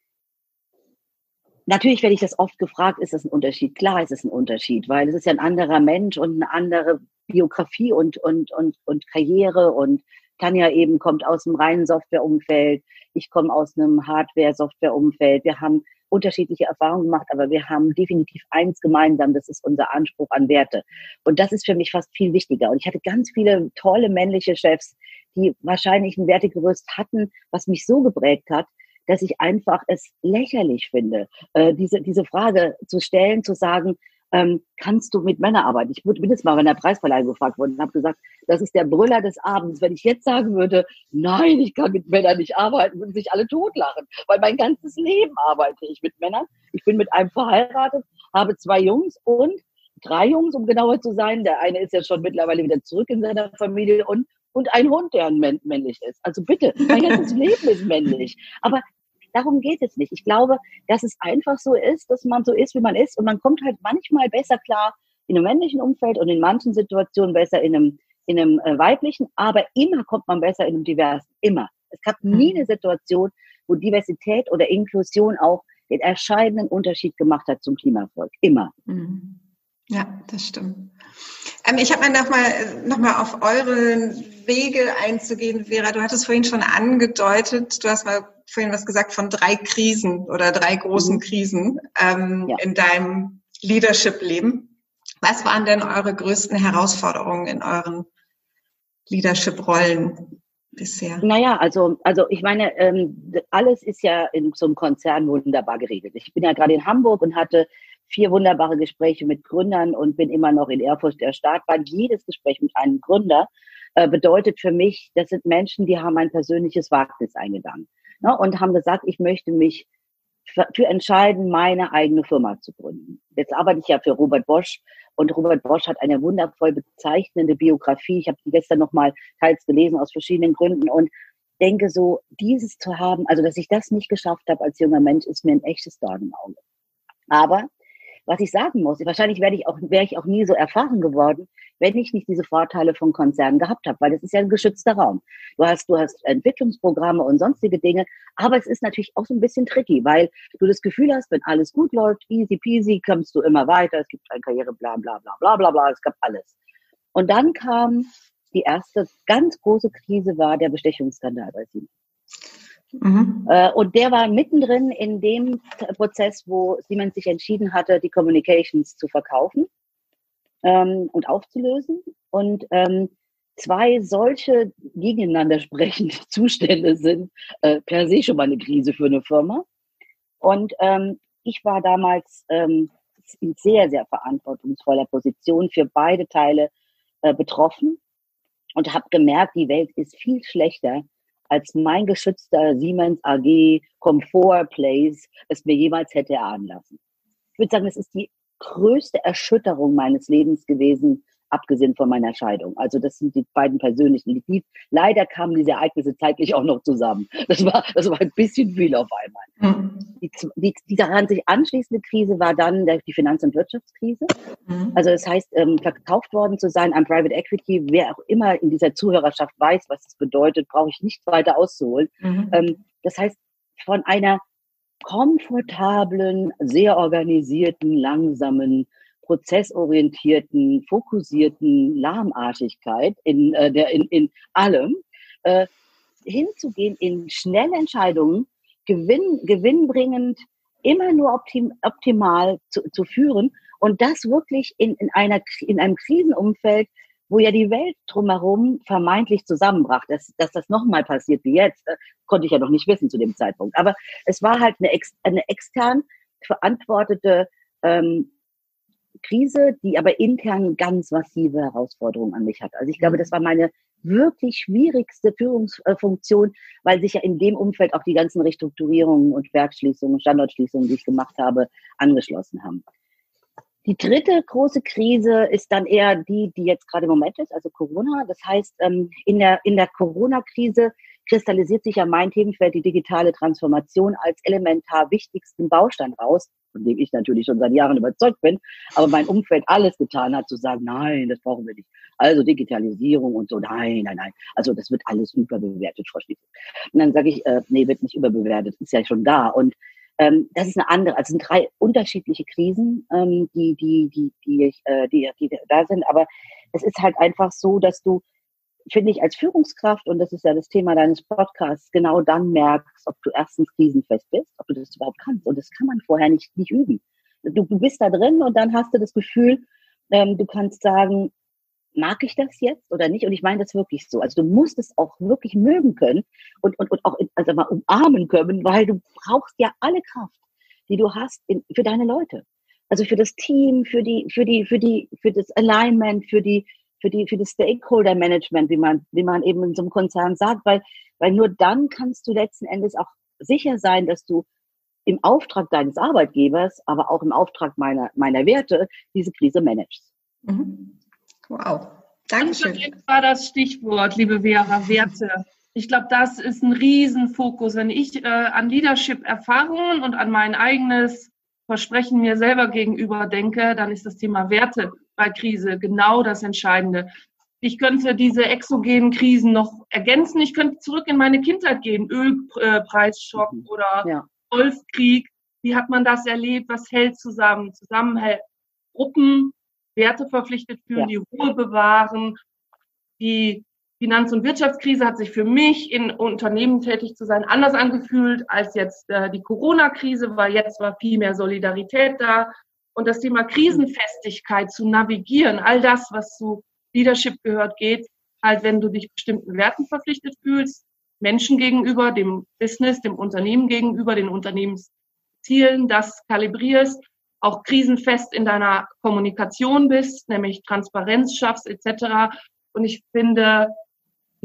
natürlich werde ich das oft gefragt, ist das ein Unterschied? Klar ist es ein Unterschied, weil es ist ja ein anderer Mensch und eine andere Biografie und, und, und, und Karriere und Tanja eben kommt aus einem reinen Softwareumfeld, ich komme aus einem Hardware-Softwareumfeld. Wir haben unterschiedliche Erfahrungen gemacht, aber wir haben definitiv eins gemeinsam, das ist unser Anspruch an Werte. Und das ist für mich fast viel wichtiger. Und ich hatte ganz viele tolle männliche Chefs, die wahrscheinlich ein Wertegerüst hatten, was mich so geprägt hat, dass ich einfach es lächerlich finde, äh, diese, diese Frage zu stellen, zu sagen, ähm, kannst du mit Männern arbeiten? Ich bin jetzt mal bei der Preisverleihung gefragt worden und habe gesagt, das ist der Brüller des Abends. Wenn ich jetzt sagen würde, nein, ich kann mit Männern nicht arbeiten, würden sich alle totlachen, weil mein ganzes Leben arbeite ich mit Männern. Ich bin mit einem verheiratet, habe zwei Jungs und drei Jungs, um genauer zu sein. Der eine ist ja schon mittlerweile wieder zurück in seiner Familie und und ein Hund, der männlich ist. Also bitte, mein ganzes Leben ist männlich. Aber darum geht es nicht. Ich glaube, dass es einfach so ist, dass man so ist, wie man ist und man kommt halt manchmal besser klar in einem männlichen Umfeld und in manchen Situationen besser in einem, in einem äh, weiblichen, aber immer kommt man besser in einem diversen. Immer. Es gab nie mhm. eine Situation, wo Diversität oder Inklusion auch den entscheidenden Unterschied gemacht hat zum Klimaerfolg. Immer. Mhm. Ja, das stimmt. Ähm, ich habe mir nochmal noch mal auf eure Wege einzugehen, Vera. Du hattest vorhin schon angedeutet, du hast mal vorhin was gesagt von drei Krisen oder drei großen mhm. Krisen ähm, ja. in deinem Leadership-Leben. Was waren denn eure größten Herausforderungen in euren Leadership-Rollen bisher? Naja, also, also ich meine, ähm, alles ist ja in so einem Konzern wunderbar geregelt. Ich bin ja gerade in Hamburg und hatte vier wunderbare Gespräche mit Gründern und bin immer noch in Erfurt der Startbahn. Jedes Gespräch mit einem Gründer äh, bedeutet für mich, das sind Menschen, die haben ein persönliches Wagnis eingegangen ne, und haben gesagt, ich möchte mich für, entscheiden, meine eigene Firma zu gründen. Jetzt arbeite ich ja für Robert Bosch und Robert Bosch hat eine wundervoll bezeichnende Biografie. Ich habe die gestern noch mal teils gelesen aus verschiedenen Gründen und denke so, dieses zu haben, also dass ich das nicht geschafft habe als junger Mensch, ist mir ein echtes Dornenauge. Aber was ich sagen muss, wahrscheinlich werde ich auch, wäre ich auch nie so erfahren geworden, wenn ich nicht diese Vorteile von Konzernen gehabt habe, weil das ist ja ein geschützter Raum. Du hast, du hast Entwicklungsprogramme und sonstige Dinge, aber es ist natürlich auch so ein bisschen tricky, weil du das Gefühl hast, wenn alles gut läuft, easy peasy, kommst du immer weiter, es gibt eine Karriere, bla, bla, bla, bla, bla, bla, es gab alles. Und dann kam die erste ganz große Krise war der Bestechungsskandal bei Siemens. Mhm. Äh, und der war mittendrin in dem Prozess, wo Siemens sich entschieden hatte, die Communications zu verkaufen ähm, und aufzulösen. Und ähm, zwei solche gegeneinander sprechende Zustände sind äh, per se schon mal eine Krise für eine Firma. Und ähm, ich war damals ähm, in sehr, sehr verantwortungsvoller Position für beide Teile äh, betroffen und habe gemerkt, die Welt ist viel schlechter, als mein geschützter Siemens AG Comfort Place es mir jemals hätte erahnen lassen. Ich würde sagen, es ist die größte Erschütterung meines Lebens gewesen, abgesehen von meiner Scheidung. Also das sind die beiden persönlichen. Die, leider kamen diese Ereignisse zeitlich auch noch zusammen. Das war, das war ein bisschen viel auf einmal. Mhm. Die, die, die daran sich anschließende Krise war dann die Finanz- und Wirtschaftskrise. Mhm. Also das heißt, ähm, verkauft worden zu sein an Private Equity, wer auch immer in dieser Zuhörerschaft weiß, was das bedeutet, brauche ich nicht weiter auszuholen. Mhm. Ähm, das heißt, von einer komfortablen, sehr organisierten, langsamen, prozessorientierten, fokussierten Lahmartigkeit in, äh, der, in, in allem, äh, hinzugehen in schnelle Entscheidungen, gewinn, gewinnbringend, immer nur optim, optimal zu, zu führen und das wirklich in, in, einer, in einem Krisenumfeld, wo ja die Welt drumherum vermeintlich zusammenbrach. Dass, dass das nochmal passiert wie jetzt, äh, konnte ich ja noch nicht wissen zu dem Zeitpunkt. Aber es war halt eine, ex, eine extern verantwortete ähm, Krise, die aber intern ganz massive Herausforderungen an mich hat. Also ich glaube, das war meine wirklich schwierigste Führungsfunktion, weil sich ja in dem Umfeld auch die ganzen Restrukturierungen und Werkschließungen, Standortschließungen, die ich gemacht habe, angeschlossen haben. Die dritte große Krise ist dann eher die, die jetzt gerade im Moment ist, also Corona. Das heißt, ähm, in der, in der Corona-Krise kristallisiert sich ja mein Themenfeld, die digitale Transformation, als elementar wichtigsten Baustein raus, von dem ich natürlich schon seit Jahren überzeugt bin, aber mein Umfeld alles getan hat, zu sagen, nein, das brauchen wir nicht. Also Digitalisierung und so, nein, nein, nein. Also das wird alles überbewertet, Frau Schließlich. Und dann sage ich, äh, nee, wird nicht überbewertet, ist ja schon da. Und ähm, das ist eine andere, also sind drei unterschiedliche Krisen, ähm, die, die, die, die, äh, die, die da sind. Aber es ist halt einfach so, dass du finde ich, als Führungskraft, und das ist ja das Thema deines Podcasts, genau dann merkst, ob du erstens krisenfest bist, ob du das überhaupt kannst. Und das kann man vorher nicht, nicht üben. Du, du bist da drin und dann hast du das Gefühl, ähm, du kannst sagen, mag ich das jetzt oder nicht? Und ich meine das wirklich so. Also du musst es auch wirklich mögen können und, und, und auch also mal umarmen können, weil du brauchst ja alle Kraft, die du hast in, für deine Leute. Also für das Team, für die, für die, für die, für das Alignment, für die, für die, für das Stakeholder Management, wie man, wie man eben in so einem Konzern sagt, weil, weil nur dann kannst du letzten Endes auch sicher sein, dass du im Auftrag deines Arbeitgebers, aber auch im Auftrag meiner, meiner Werte diese Krise managst. Mhm. Wow. Dankeschön. Das war das Stichwort, liebe Vera, Werte. Ich glaube, das ist ein Riesenfokus. Wenn ich äh, an Leadership-Erfahrungen und an mein eigenes Versprechen mir selber gegenüber denke, dann ist das Thema Werte bei Krise genau das Entscheidende. Ich könnte diese exogenen Krisen noch ergänzen. Ich könnte zurück in meine Kindheit gehen. Ölpreisschock mhm. oder ja. Golfkrieg. Wie hat man das erlebt? Was hält zusammen? Zusammenhält Gruppen, Werte verpflichtet fühlen, ja. die Ruhe bewahren. Die Finanz- und Wirtschaftskrise hat sich für mich in Unternehmen tätig zu sein anders angefühlt als jetzt äh, die Corona-Krise, weil jetzt war viel mehr Solidarität da. Und das Thema Krisenfestigkeit zu navigieren, all das, was zu Leadership gehört, geht halt, wenn du dich bestimmten Werten verpflichtet fühlst, Menschen gegenüber, dem Business, dem Unternehmen gegenüber, den Unternehmenszielen, das kalibrierst auch krisenfest in deiner Kommunikation bist, nämlich Transparenz schaffst etc. Und ich finde,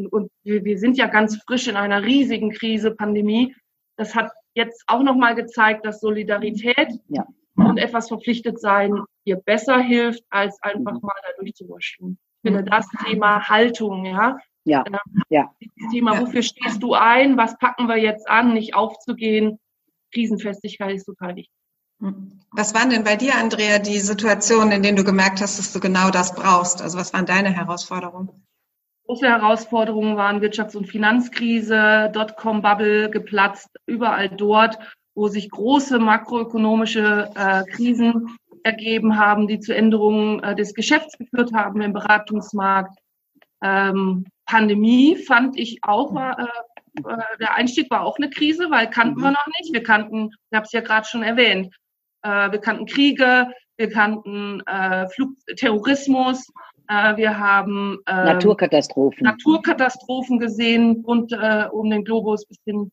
und wir, sind ja ganz frisch in einer riesigen Krise, Pandemie, das hat jetzt auch nochmal gezeigt, dass Solidarität ja. Und etwas verpflichtet sein dir besser hilft, als einfach mhm. mal da durchzuwurschteln. Ich finde das Thema Haltung, ja. Ja, ähm, ja. Das Thema, wofür stehst du ein? Was packen wir jetzt an? Nicht aufzugehen. Krisenfestigkeit ist total wichtig. Was waren denn bei dir, Andrea, die Situationen, in denen du gemerkt hast, dass du genau das brauchst? Also was waren deine Herausforderungen? Große Herausforderungen waren Wirtschafts- und Finanzkrise, Dotcom-Bubble geplatzt, überall dort, wo sich große makroökonomische äh, Krisen ergeben haben, die zu Änderungen äh, des Geschäfts geführt haben im Beratungsmarkt. Ähm, Pandemie fand ich auch war, äh, äh, der Einstieg war auch eine Krise, weil kannten wir noch nicht. Wir kannten, ich habe es ja gerade schon erwähnt, äh, wir kannten Kriege, wir kannten äh, Flug Terrorismus, äh, wir haben äh, Naturkatastrophen. Naturkatastrophen gesehen rund äh, um den Globus bis hin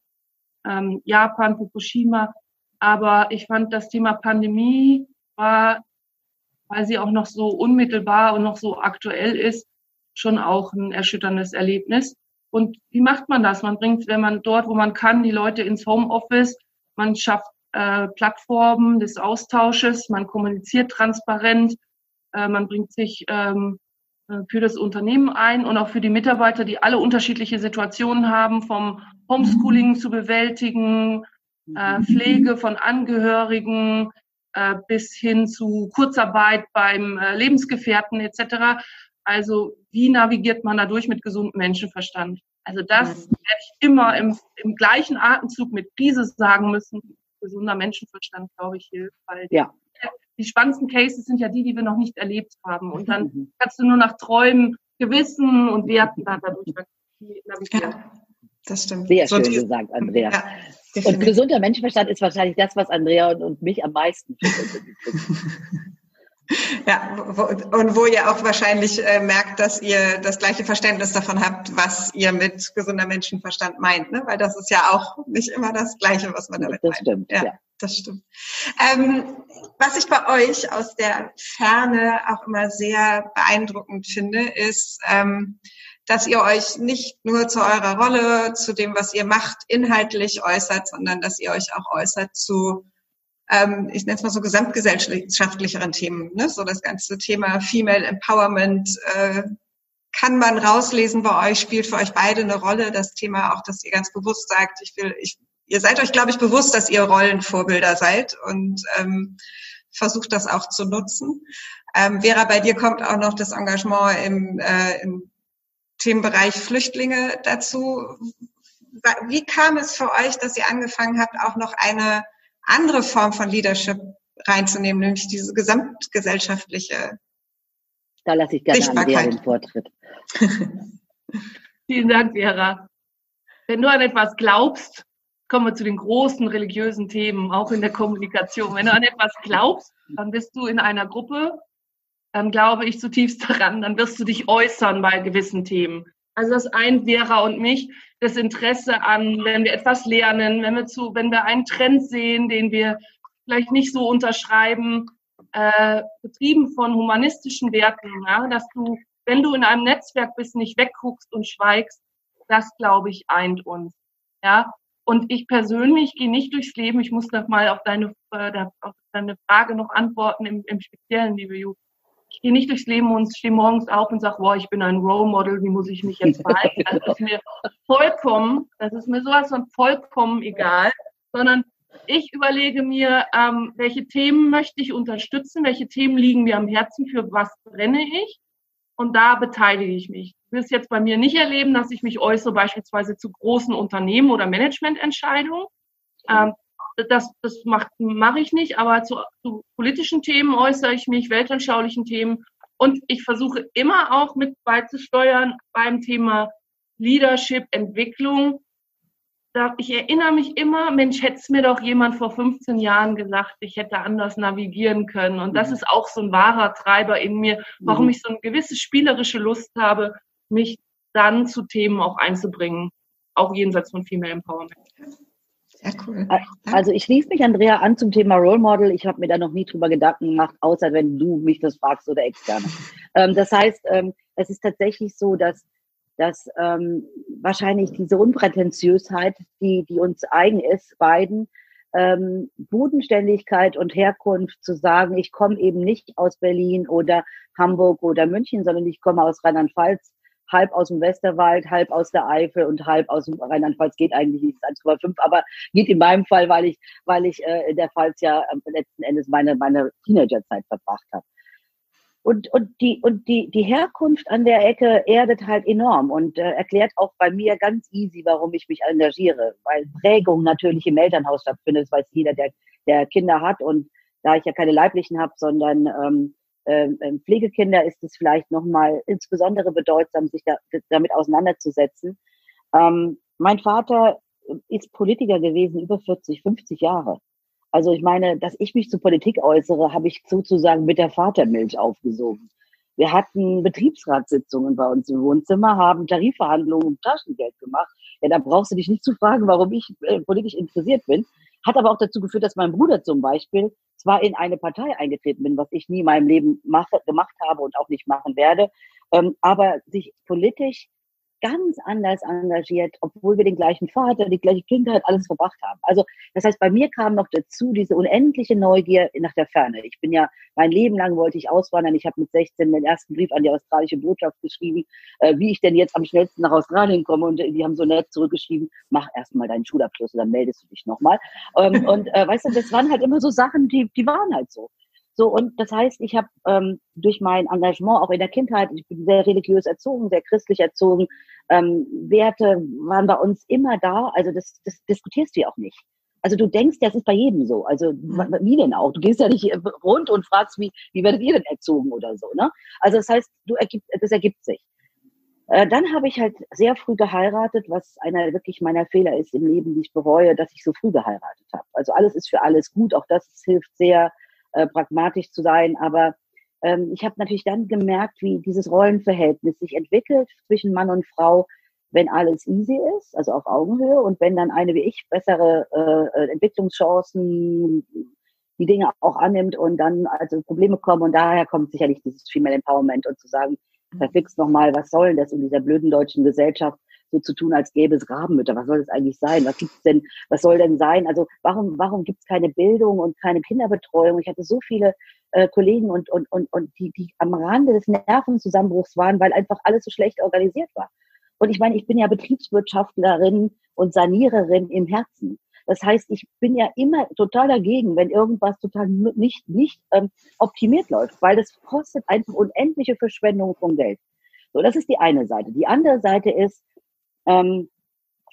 ähm, Japan, Fukushima. Aber ich fand das Thema Pandemie war, weil sie auch noch so unmittelbar und noch so aktuell ist, schon auch ein erschütterndes Erlebnis. Und wie macht man das? Man bringt, wenn man dort, wo man kann, die Leute ins Homeoffice, man schafft äh, Plattformen des Austausches, man kommuniziert transparent, äh, man bringt sich ähm, äh, für das Unternehmen ein und auch für die Mitarbeiter, die alle unterschiedliche Situationen haben, vom Homeschooling zu bewältigen, äh, Pflege von Angehörigen äh, bis hin zu Kurzarbeit beim äh, Lebensgefährten etc. Also wie navigiert man dadurch mit gesundem Menschenverstand? Also das werde ich immer im, im gleichen Atemzug mit Krise sagen müssen gesunder Menschenverstand, glaube ich, hilft. Weil ja. die spannendsten Cases sind ja die, die wir noch nicht erlebt haben. Und dann kannst du nur nach Träumen, Gewissen und Werten dadurch navigieren. Ja, das stimmt. Sehr schön gesagt, Andrea. Ja, und gesunder Menschenverstand ist wahrscheinlich das, was Andrea und, und mich am meisten Ja, und wo ihr auch wahrscheinlich äh, merkt, dass ihr das gleiche Verständnis davon habt, was ihr mit gesunder Menschenverstand meint, ne? weil das ist ja auch nicht immer das Gleiche, was man damit das meint. Das stimmt, ja. ja. das stimmt. Ähm, was ich bei euch aus der Ferne auch immer sehr beeindruckend finde, ist, ähm, dass ihr euch nicht nur zu eurer Rolle, zu dem, was ihr macht, inhaltlich äußert, sondern dass ihr euch auch äußert zu, ähm, ich nenne es mal so gesamtgesellschaftlicheren Themen. Ne? So das ganze Thema Female Empowerment äh, kann man rauslesen bei euch, spielt für euch beide eine Rolle. Das Thema auch, dass ihr ganz bewusst sagt, ich will, ich, ihr seid euch, glaube ich, bewusst, dass ihr Rollenvorbilder seid und ähm, versucht das auch zu nutzen. Ähm, Vera, bei dir kommt auch noch das Engagement im, äh, im Themenbereich Flüchtlinge dazu. Wie kam es für euch, dass ihr angefangen habt, auch noch eine andere Form von Leadership reinzunehmen, nämlich diese gesamtgesellschaftliche Da lasse ich gerne an den Vortritt. Vielen Dank, Vera. Wenn du an etwas glaubst, kommen wir zu den großen religiösen Themen, auch in der Kommunikation. Wenn du an etwas glaubst, dann bist du in einer Gruppe dann glaube ich zutiefst daran, dann wirst du dich äußern bei gewissen Themen. Also das eint Vera und mich, das Interesse an, wenn wir etwas lernen, wenn wir zu, wenn wir einen Trend sehen, den wir vielleicht nicht so unterschreiben, äh, betrieben von humanistischen Werten, ja, dass du, wenn du in einem Netzwerk bist, nicht wegguckst und schweigst, das glaube ich eint uns, ja. Und ich persönlich gehe nicht durchs Leben. Ich muss noch mal auf deine, äh, auf deine Frage noch antworten im, im Speziellen, liebe Ju ich gehe nicht durchs Leben und stehe morgens auf und sage, boah, ich bin ein Role Model, wie muss ich mich jetzt verhalten? Das ist mir vollkommen, das ist mir sowas von vollkommen egal, sondern ich überlege mir, ähm, welche Themen möchte ich unterstützen, welche Themen liegen mir am Herzen, für was brenne ich und da beteilige ich mich. Du wirst jetzt bei mir nicht erleben, dass ich mich äußere beispielsweise zu großen Unternehmen oder Managemententscheidungen. Ähm, das, das mache mach ich nicht, aber zu, zu politischen Themen äußere ich mich, weltanschaulichen Themen. Und ich versuche immer auch mit beizusteuern beim Thema Leadership, Entwicklung. Ich erinnere mich immer, Mensch, hätte es mir doch jemand vor 15 Jahren gesagt, ich hätte anders navigieren können. Und das mhm. ist auch so ein wahrer Treiber in mir, warum mhm. ich so eine gewisse spielerische Lust habe, mich dann zu Themen auch einzubringen, auch jenseits von Female Empowerment. Ja, cool. Also ich schließe mich, Andrea, an zum Thema Role Model. Ich habe mir da noch nie drüber Gedanken gemacht, außer wenn du mich das fragst oder externe. ähm, das heißt, ähm, es ist tatsächlich so, dass, dass ähm, wahrscheinlich diese Unprätentiösheit, die, die uns eigen ist, beiden, ähm, Bodenständigkeit und Herkunft zu sagen, ich komme eben nicht aus Berlin oder Hamburg oder München, sondern ich komme aus Rheinland-Pfalz, halb aus dem Westerwald, halb aus der Eifel und halb aus dem Rheinland-Pfalz geht eigentlich nicht 1,5, aber geht in meinem Fall, weil ich, weil ich äh, in der Pfalz ja äh, letzten Endes meine, meine Teenagerzeit verbracht habe. Und, und, die, und die, die Herkunft an der Ecke erdet halt enorm und äh, erklärt auch bei mir ganz easy, warum ich mich engagiere, weil Prägung natürlich im Elternhaus stattfindet, das weiß jeder, der, der Kinder hat und da ich ja keine leiblichen habe, sondern ähm, ähm, ähm, Pflegekinder ist es vielleicht nochmal insbesondere bedeutsam, sich da, damit auseinanderzusetzen. Ähm, mein Vater ist Politiker gewesen über 40, 50 Jahre. Also ich meine, dass ich mich zur Politik äußere, habe ich sozusagen mit der Vatermilch aufgesogen. Wir hatten Betriebsratssitzungen bei uns im Wohnzimmer, haben Tarifverhandlungen um Taschengeld gemacht. Ja, da brauchst du dich nicht zu fragen, warum ich äh, politisch interessiert bin. Hat aber auch dazu geführt, dass mein Bruder zum Beispiel zwar in eine Partei eingetreten bin, was ich nie in meinem Leben mache, gemacht habe und auch nicht machen werde, ähm, aber sich politisch ganz anders engagiert, obwohl wir den gleichen Vater, die gleiche Kindheit, alles verbracht haben. Also das heißt, bei mir kam noch dazu diese unendliche Neugier nach der Ferne. Ich bin ja mein Leben lang wollte ich auswandern. Ich habe mit 16 den ersten Brief an die australische Botschaft geschrieben, äh, wie ich denn jetzt am schnellsten nach Australien komme. Und die haben so nett zurückgeschrieben, mach erstmal deinen Schulabschluss dann meldest du dich nochmal. Ähm, und äh, weißt du, das waren halt immer so Sachen, die, die waren halt so. So, und das heißt, ich habe ähm, durch mein Engagement auch in der Kindheit, ich bin sehr religiös erzogen, sehr christlich erzogen, ähm, Werte waren bei uns immer da. Also das, das diskutierst du ja auch nicht. Also du denkst, das ist bei jedem so. Also mhm. wie denn auch? Du gehst ja nicht rund und fragst, wie, wie werdet ihr denn erzogen oder so. Ne? Also das heißt, du ergibt, das ergibt sich. Äh, dann habe ich halt sehr früh geheiratet, was einer wirklich meiner Fehler ist im Leben, die ich bereue, dass ich so früh geheiratet habe. Also alles ist für alles gut, auch das hilft sehr, äh, pragmatisch zu sein. Aber ähm, ich habe natürlich dann gemerkt, wie dieses Rollenverhältnis sich entwickelt zwischen Mann und Frau, wenn alles easy ist, also auf Augenhöhe und wenn dann eine wie ich bessere äh, Entwicklungschancen, die Dinge auch annimmt und dann also Probleme kommen und daher kommt sicherlich dieses Female Empowerment und zu sagen, mhm. verflixt nochmal, was soll das in dieser blöden deutschen Gesellschaft so zu tun, als gäbe es Rabenmütter. Was soll das eigentlich sein? Was gibt's denn, was soll denn sein? Also warum, warum gibt's keine Bildung und keine Kinderbetreuung? Ich hatte so viele äh, Kollegen und, und, und, und die, die am Rande des Nervenzusammenbruchs waren, weil einfach alles so schlecht organisiert war. Und ich meine, ich bin ja Betriebswirtschaftlerin und Saniererin im Herzen. Das heißt, ich bin ja immer total dagegen, wenn irgendwas total nicht, nicht ähm, optimiert läuft, weil das kostet einfach unendliche Verschwendung von Geld. So, das ist die eine Seite. Die andere Seite ist, ähm,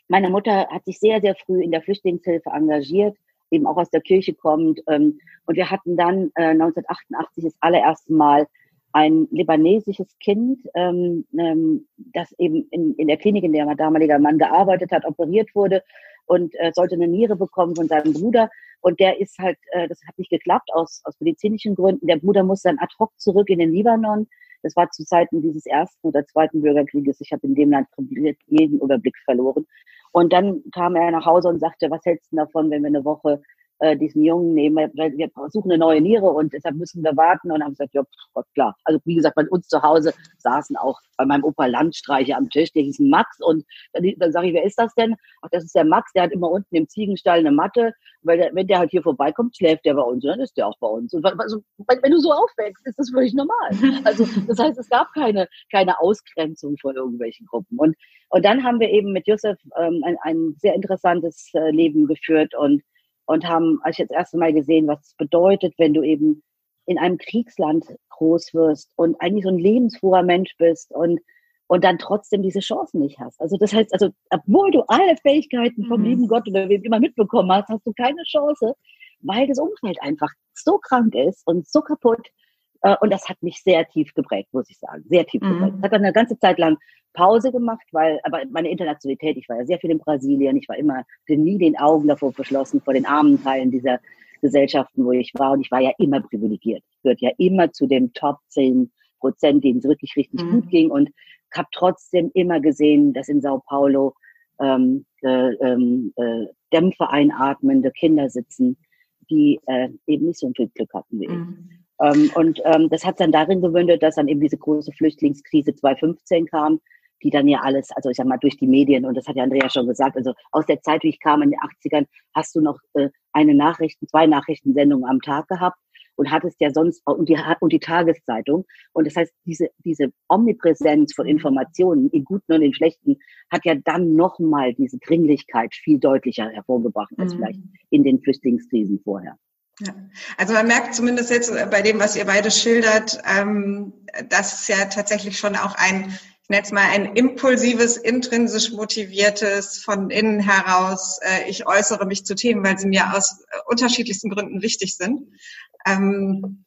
meine Mutter hat sich sehr, sehr früh in der Flüchtlingshilfe engagiert, eben auch aus der Kirche kommt. Ähm, und wir hatten dann äh, 1988 das allererste Mal ein libanesisches Kind, ähm, ähm, das eben in, in der Klinik, in der mein damaliger Mann gearbeitet hat, operiert wurde und äh, sollte eine Niere bekommen von seinem Bruder. Und der ist halt, äh, das hat nicht geklappt aus, aus medizinischen Gründen. Der Bruder musste dann ad hoc zurück in den Libanon. Das war zu Zeiten dieses ersten oder zweiten Bürgerkrieges. Ich habe in dem Land komplett jeden Überblick verloren. Und dann kam er nach Hause und sagte, was hältst du davon, wenn wir eine Woche äh, diesen Jungen nehmen, weil wir suchen eine neue Niere und deshalb müssen wir warten. Und haben gesagt, ja, Gott, klar. Also wie gesagt, bei uns zu Hause saßen auch bei meinem Opa Landstreicher am Tisch, der hieß Max. Und dann, dann sage ich, wer ist das denn? Ach, das ist der Max, der hat immer unten im Ziegenstall eine Matte, weil der, wenn der halt hier vorbeikommt, schläft der bei uns. Und dann ist der auch bei uns. Und also, wenn du so aufwächst, ist das völlig normal. Also das heißt, es gab keine, keine Ausgrenzung von irgendwelchen Gruppen. Und, und dann haben wir eben mit Josef ähm, ein, ein sehr interessantes äh, Leben geführt und und haben als ich das erste Mal gesehen, was es bedeutet, wenn du eben in einem Kriegsland groß wirst und eigentlich so ein lebensfroher Mensch bist und und dann trotzdem diese Chancen nicht hast. Also das heißt, also obwohl du alle Fähigkeiten vom mhm. lieben Gott oder wem immer mitbekommen hast, hast du keine Chance, weil das Umfeld einfach so krank ist und so kaputt. Äh, und das hat mich sehr tief geprägt, muss ich sagen, sehr tief mhm. geprägt. Hat dann eine ganze Zeit lang Pause gemacht, weil, aber meine Internationalität, ich war ja sehr viel in Brasilien, ich war immer, nie den Augen davor verschlossen, vor den armen Teilen dieser Gesellschaften, wo ich war. Und ich war ja immer privilegiert. Ich gehörte ja immer zu dem Top 10 Prozent, denen es wirklich richtig mhm. gut ging. Und habe trotzdem immer gesehen, dass in Sao Paulo ähm, äh, ähm, äh, Dämpfe einatmende Kinder sitzen, die äh, eben nicht so viel Glück hatten wie ich. Mhm. Ähm, und ähm, das hat dann darin gewündet, dass dann eben diese große Flüchtlingskrise 2015 kam, die dann ja alles, also ich sag mal, durch die Medien, und das hat ja Andrea schon gesagt, also aus der Zeit, wie ich kam in den 80ern, hast du noch äh, eine Nachrichten, zwei Nachrichtensendungen am Tag gehabt und hattest ja sonst und die und die Tageszeitung und das heißt diese diese Omnipräsenz von Informationen in guten und in schlechten hat ja dann nochmal diese Dringlichkeit viel deutlicher hervorgebracht als mhm. vielleicht in den Flüchtlingskrisen vorher. Ja. Also man merkt zumindest jetzt bei dem, was ihr beide schildert, ähm, dass es ja tatsächlich schon auch ein nenne es mal ein impulsives, intrinsisch motiviertes, von innen heraus, äh, ich äußere mich zu Themen, weil sie mir aus äh, unterschiedlichsten Gründen wichtig sind. Ähm,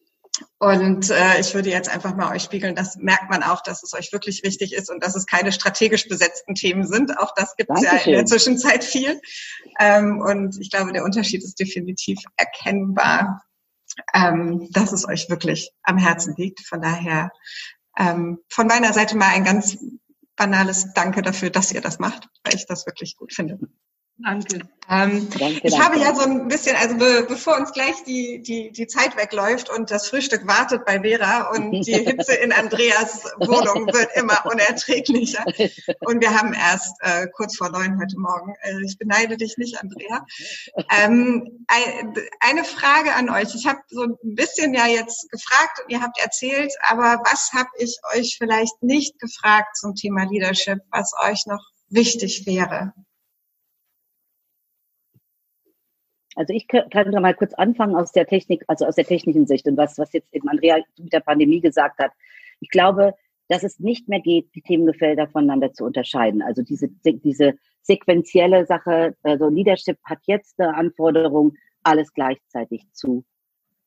und äh, ich würde jetzt einfach mal euch spiegeln, das merkt man auch, dass es euch wirklich wichtig ist und dass es keine strategisch besetzten Themen sind. Auch das gibt es ja in der Zwischenzeit viel. Ähm, und ich glaube, der Unterschied ist definitiv erkennbar, ähm, dass es euch wirklich am Herzen liegt. Von daher ähm, von meiner Seite mal ein ganz banales Danke dafür, dass ihr das macht, weil ich das wirklich gut finde. Danke. Ähm, danke ich danke. habe ja so ein bisschen, also be bevor uns gleich die, die, die Zeit wegläuft und das Frühstück wartet bei Vera und die Hitze in Andreas Wohnung wird immer unerträglicher. Und wir haben erst äh, kurz vor neun heute Morgen. Äh, ich beneide dich nicht, Andrea. Ähm, eine Frage an euch. Ich habe so ein bisschen ja jetzt gefragt und ihr habt erzählt, aber was habe ich euch vielleicht nicht gefragt zum Thema Leadership, was euch noch wichtig wäre? Also ich kann da mal kurz anfangen aus der Technik, also aus der technischen Sicht und was, was jetzt eben Andrea mit der Pandemie gesagt hat. Ich glaube, dass es nicht mehr geht, die Themenfelder voneinander zu unterscheiden. Also diese, diese sequentielle Sache, also Leadership hat jetzt eine Anforderung, alles gleichzeitig zu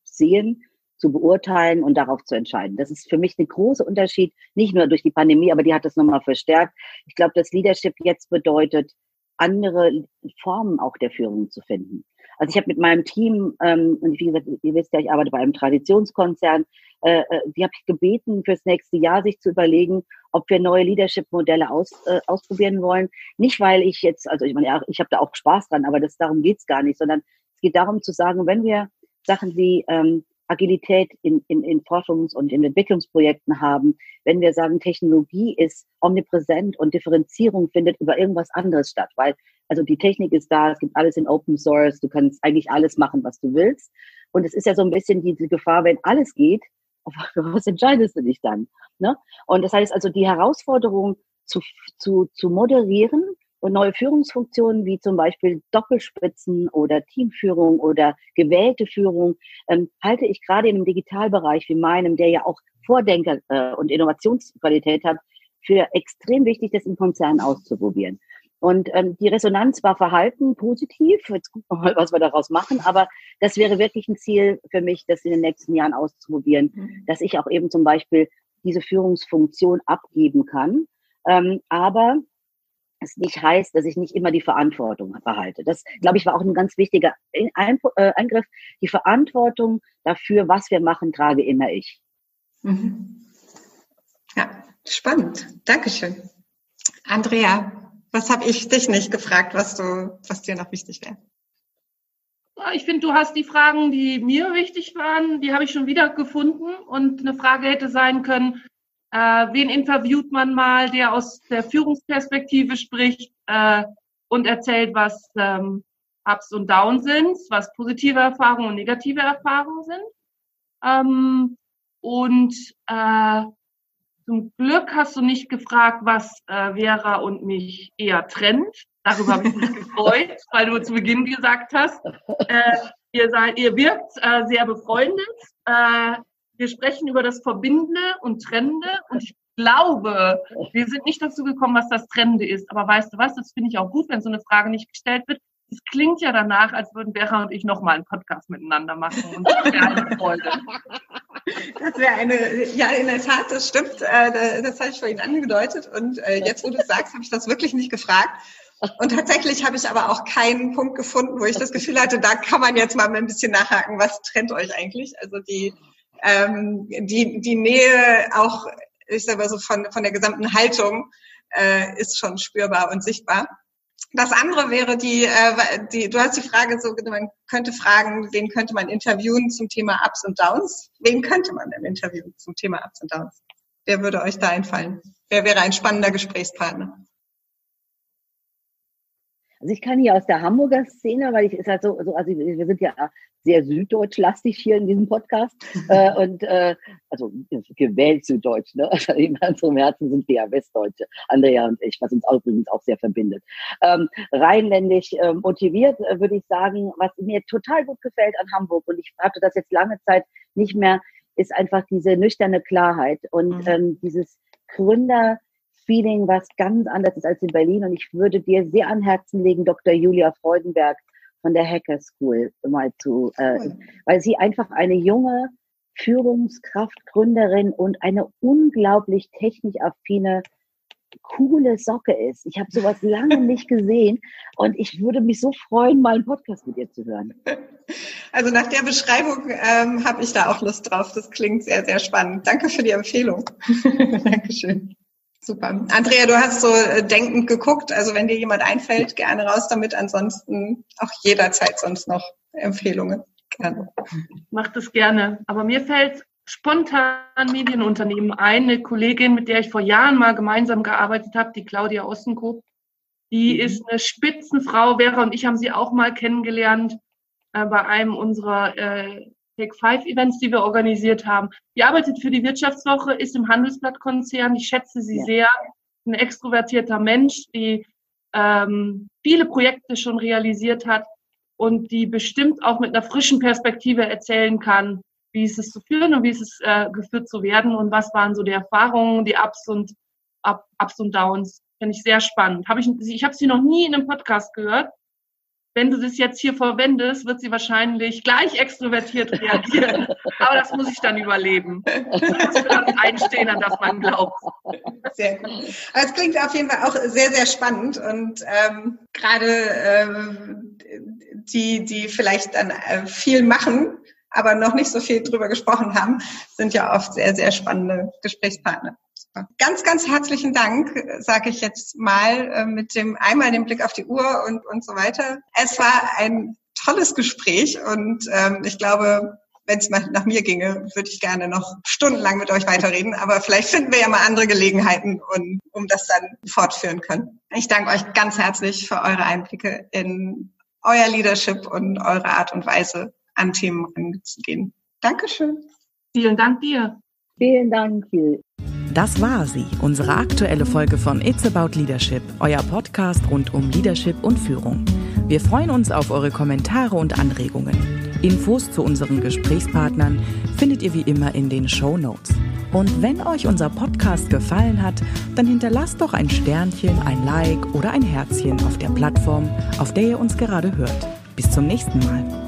sehen, zu beurteilen und darauf zu entscheiden. Das ist für mich ein großer Unterschied, nicht nur durch die Pandemie, aber die hat das nochmal verstärkt. Ich glaube, dass Leadership jetzt bedeutet, andere Formen auch der Führung zu finden. Also ich habe mit meinem Team, ähm, und wie gesagt, ihr wisst ja, ich arbeite bei einem Traditionskonzern, äh, äh, die habe ich gebeten, fürs nächste Jahr sich zu überlegen, ob wir neue Leadership-Modelle aus, äh, ausprobieren wollen. Nicht, weil ich jetzt, also ich meine, ja, ich habe da auch Spaß dran, aber das, darum geht's gar nicht, sondern es geht darum zu sagen, wenn wir Sachen wie ähm, Agilität in, in, in Forschungs- und in Entwicklungsprojekten haben, wenn wir sagen, Technologie ist omnipräsent und Differenzierung findet über irgendwas anderes statt, weil also die Technik ist da, es gibt alles in Open Source, du kannst eigentlich alles machen, was du willst. Und es ist ja so ein bisschen diese Gefahr, wenn alles geht, was entscheidest du dich dann? Ne? Und das heißt also, die Herausforderung zu, zu, zu moderieren und neue Führungsfunktionen wie zum Beispiel Doppelspitzen oder Teamführung oder gewählte Führung ähm, halte ich gerade in einem Digitalbereich wie meinem, der ja auch Vordenker äh, und Innovationsqualität hat, für extrem wichtig, das in Konzernen auszuprobieren. Und ähm, die Resonanz war verhalten positiv. Jetzt gucken wir mal, was wir daraus machen. Aber das wäre wirklich ein Ziel für mich, das in den nächsten Jahren auszuprobieren, mhm. dass ich auch eben zum Beispiel diese Führungsfunktion abgeben kann. Ähm, aber es nicht heißt, dass ich nicht immer die Verantwortung behalte. Das, glaube ich, war auch ein ganz wichtiger äh, Eingriff. Die Verantwortung dafür, was wir machen, trage immer ich. Mhm. Ja, spannend. Dankeschön. Andrea, was habe ich dich nicht gefragt, was du, was dir noch wichtig wäre? Ich finde, du hast die Fragen, die mir wichtig waren, die habe ich schon wieder gefunden. Und eine Frage hätte sein können, äh, wen interviewt man mal, der aus der Führungsperspektive spricht äh, und erzählt, was ähm, Ups und Downs sind, was positive Erfahrungen und negative Erfahrungen sind. Ähm, und äh, zum Glück hast du nicht gefragt, was äh, Vera und mich eher trennt. Darüber habe ich mich gefreut, weil du zu Beginn gesagt hast, äh, ihr, seid, ihr wirkt äh, sehr befreundet. Äh, wir sprechen über das Verbindende und Trennende und ich glaube, wir sind nicht dazu gekommen, was das Trennende ist. Aber weißt du was, das finde ich auch gut, wenn so eine Frage nicht gestellt wird. Es klingt ja danach, als würden Vera und ich nochmal einen Podcast miteinander machen. Und das wäre eine Freude. Das wäre eine, ja, in der Tat, das stimmt. Äh, das habe ich vorhin angedeutet. Und äh, jetzt, wo du es sagst, habe ich das wirklich nicht gefragt. Und tatsächlich habe ich aber auch keinen Punkt gefunden, wo ich das Gefühl hatte, da kann man jetzt mal ein bisschen nachhaken, was trennt euch eigentlich? Also die, ähm, die, die Nähe auch, ich sage mal so von, von der gesamten Haltung äh, ist schon spürbar und sichtbar. Das andere wäre die, äh, die, du hast die Frage so, man könnte fragen, wen könnte man interviewen zum Thema Ups und Downs? Wen könnte man denn interviewen zum Thema Ups und Downs? Wer würde euch da einfallen? Wer wäre ein spannender Gesprächspartner? Also ich kann hier aus der Hamburger Szene, weil ich ist halt so, so also wir sind ja sehr süddeutschlastig hier in diesem Podcast äh, und äh, also gewählt süddeutsch, ne? Also in unserem Herzen sind wir ja Westdeutsche, Andrea und ich, was uns auch übrigens auch sehr verbindet. Ähm, rheinländisch äh, motiviert, würde ich sagen, was mir total gut gefällt an Hamburg und ich hatte das jetzt lange Zeit nicht mehr, ist einfach diese nüchterne Klarheit und mhm. ähm, dieses Gründer Feeling, was ganz anders ist als in Berlin. Und ich würde dir sehr an Herzen legen, Dr. Julia Freudenberg von der Hacker School mal zu, äh, weil sie einfach eine junge Führungskraft, Gründerin und eine unglaublich technisch affine coole Socke ist. Ich habe sowas lange nicht gesehen und ich würde mich so freuen, mal einen Podcast mit ihr zu hören. Also nach der Beschreibung ähm, habe ich da auch Lust drauf. Das klingt sehr, sehr spannend. Danke für die Empfehlung. Dankeschön. Super. Andrea, du hast so äh, denkend geguckt. Also wenn dir jemand einfällt, gerne raus damit. Ansonsten auch jederzeit sonst noch Empfehlungen. Gerne. Mach das gerne. Aber mir fällt spontan Medienunternehmen ein. Eine Kollegin, mit der ich vor Jahren mal gemeinsam gearbeitet habe, die Claudia Ossenko. Die mhm. ist eine Spitzenfrau. Vera und ich haben sie auch mal kennengelernt äh, bei einem unserer äh, Take Five Events, die wir organisiert haben. Die arbeitet für die Wirtschaftswoche, ist im Handelsblattkonzern. Ich schätze sie ja. sehr. Ein extrovertierter Mensch, die ähm, viele Projekte schon realisiert hat und die bestimmt auch mit einer frischen Perspektive erzählen kann, wie ist es zu führen und wie ist es äh, geführt zu werden und was waren so die Erfahrungen, die Ups und Ups und Downs. Finde ich sehr spannend. Hab ich ich habe sie noch nie in einem Podcast gehört wenn du das jetzt hier verwendest, wird sie wahrscheinlich gleich extrovertiert reagieren. Aber das muss ich dann überleben. einstehen, an das man glaubt. Sehr gut. Aber es klingt auf jeden Fall auch sehr, sehr spannend und ähm, gerade ähm, die, die vielleicht dann äh, viel machen, aber noch nicht so viel drüber gesprochen haben, sind ja oft sehr, sehr spannende Gesprächspartner. Ganz, ganz herzlichen Dank, sage ich jetzt mal, äh, mit dem einmal den Blick auf die Uhr und, und so weiter. Es war ein tolles Gespräch und ähm, ich glaube, wenn es nach mir ginge, würde ich gerne noch stundenlang mit euch weiterreden. Aber vielleicht finden wir ja mal andere Gelegenheiten, und, um das dann fortführen können. Ich danke euch ganz herzlich für eure Einblicke in euer Leadership und eure Art und Weise, an Themen ranzugehen. Dankeschön. Vielen Dank dir. Vielen Dank, Phil. Das war sie, unsere aktuelle Folge von It's About Leadership, euer Podcast rund um Leadership und Führung. Wir freuen uns auf eure Kommentare und Anregungen. Infos zu unseren Gesprächspartnern findet ihr wie immer in den Show Notes. Und wenn euch unser Podcast gefallen hat, dann hinterlasst doch ein Sternchen, ein Like oder ein Herzchen auf der Plattform, auf der ihr uns gerade hört. Bis zum nächsten Mal.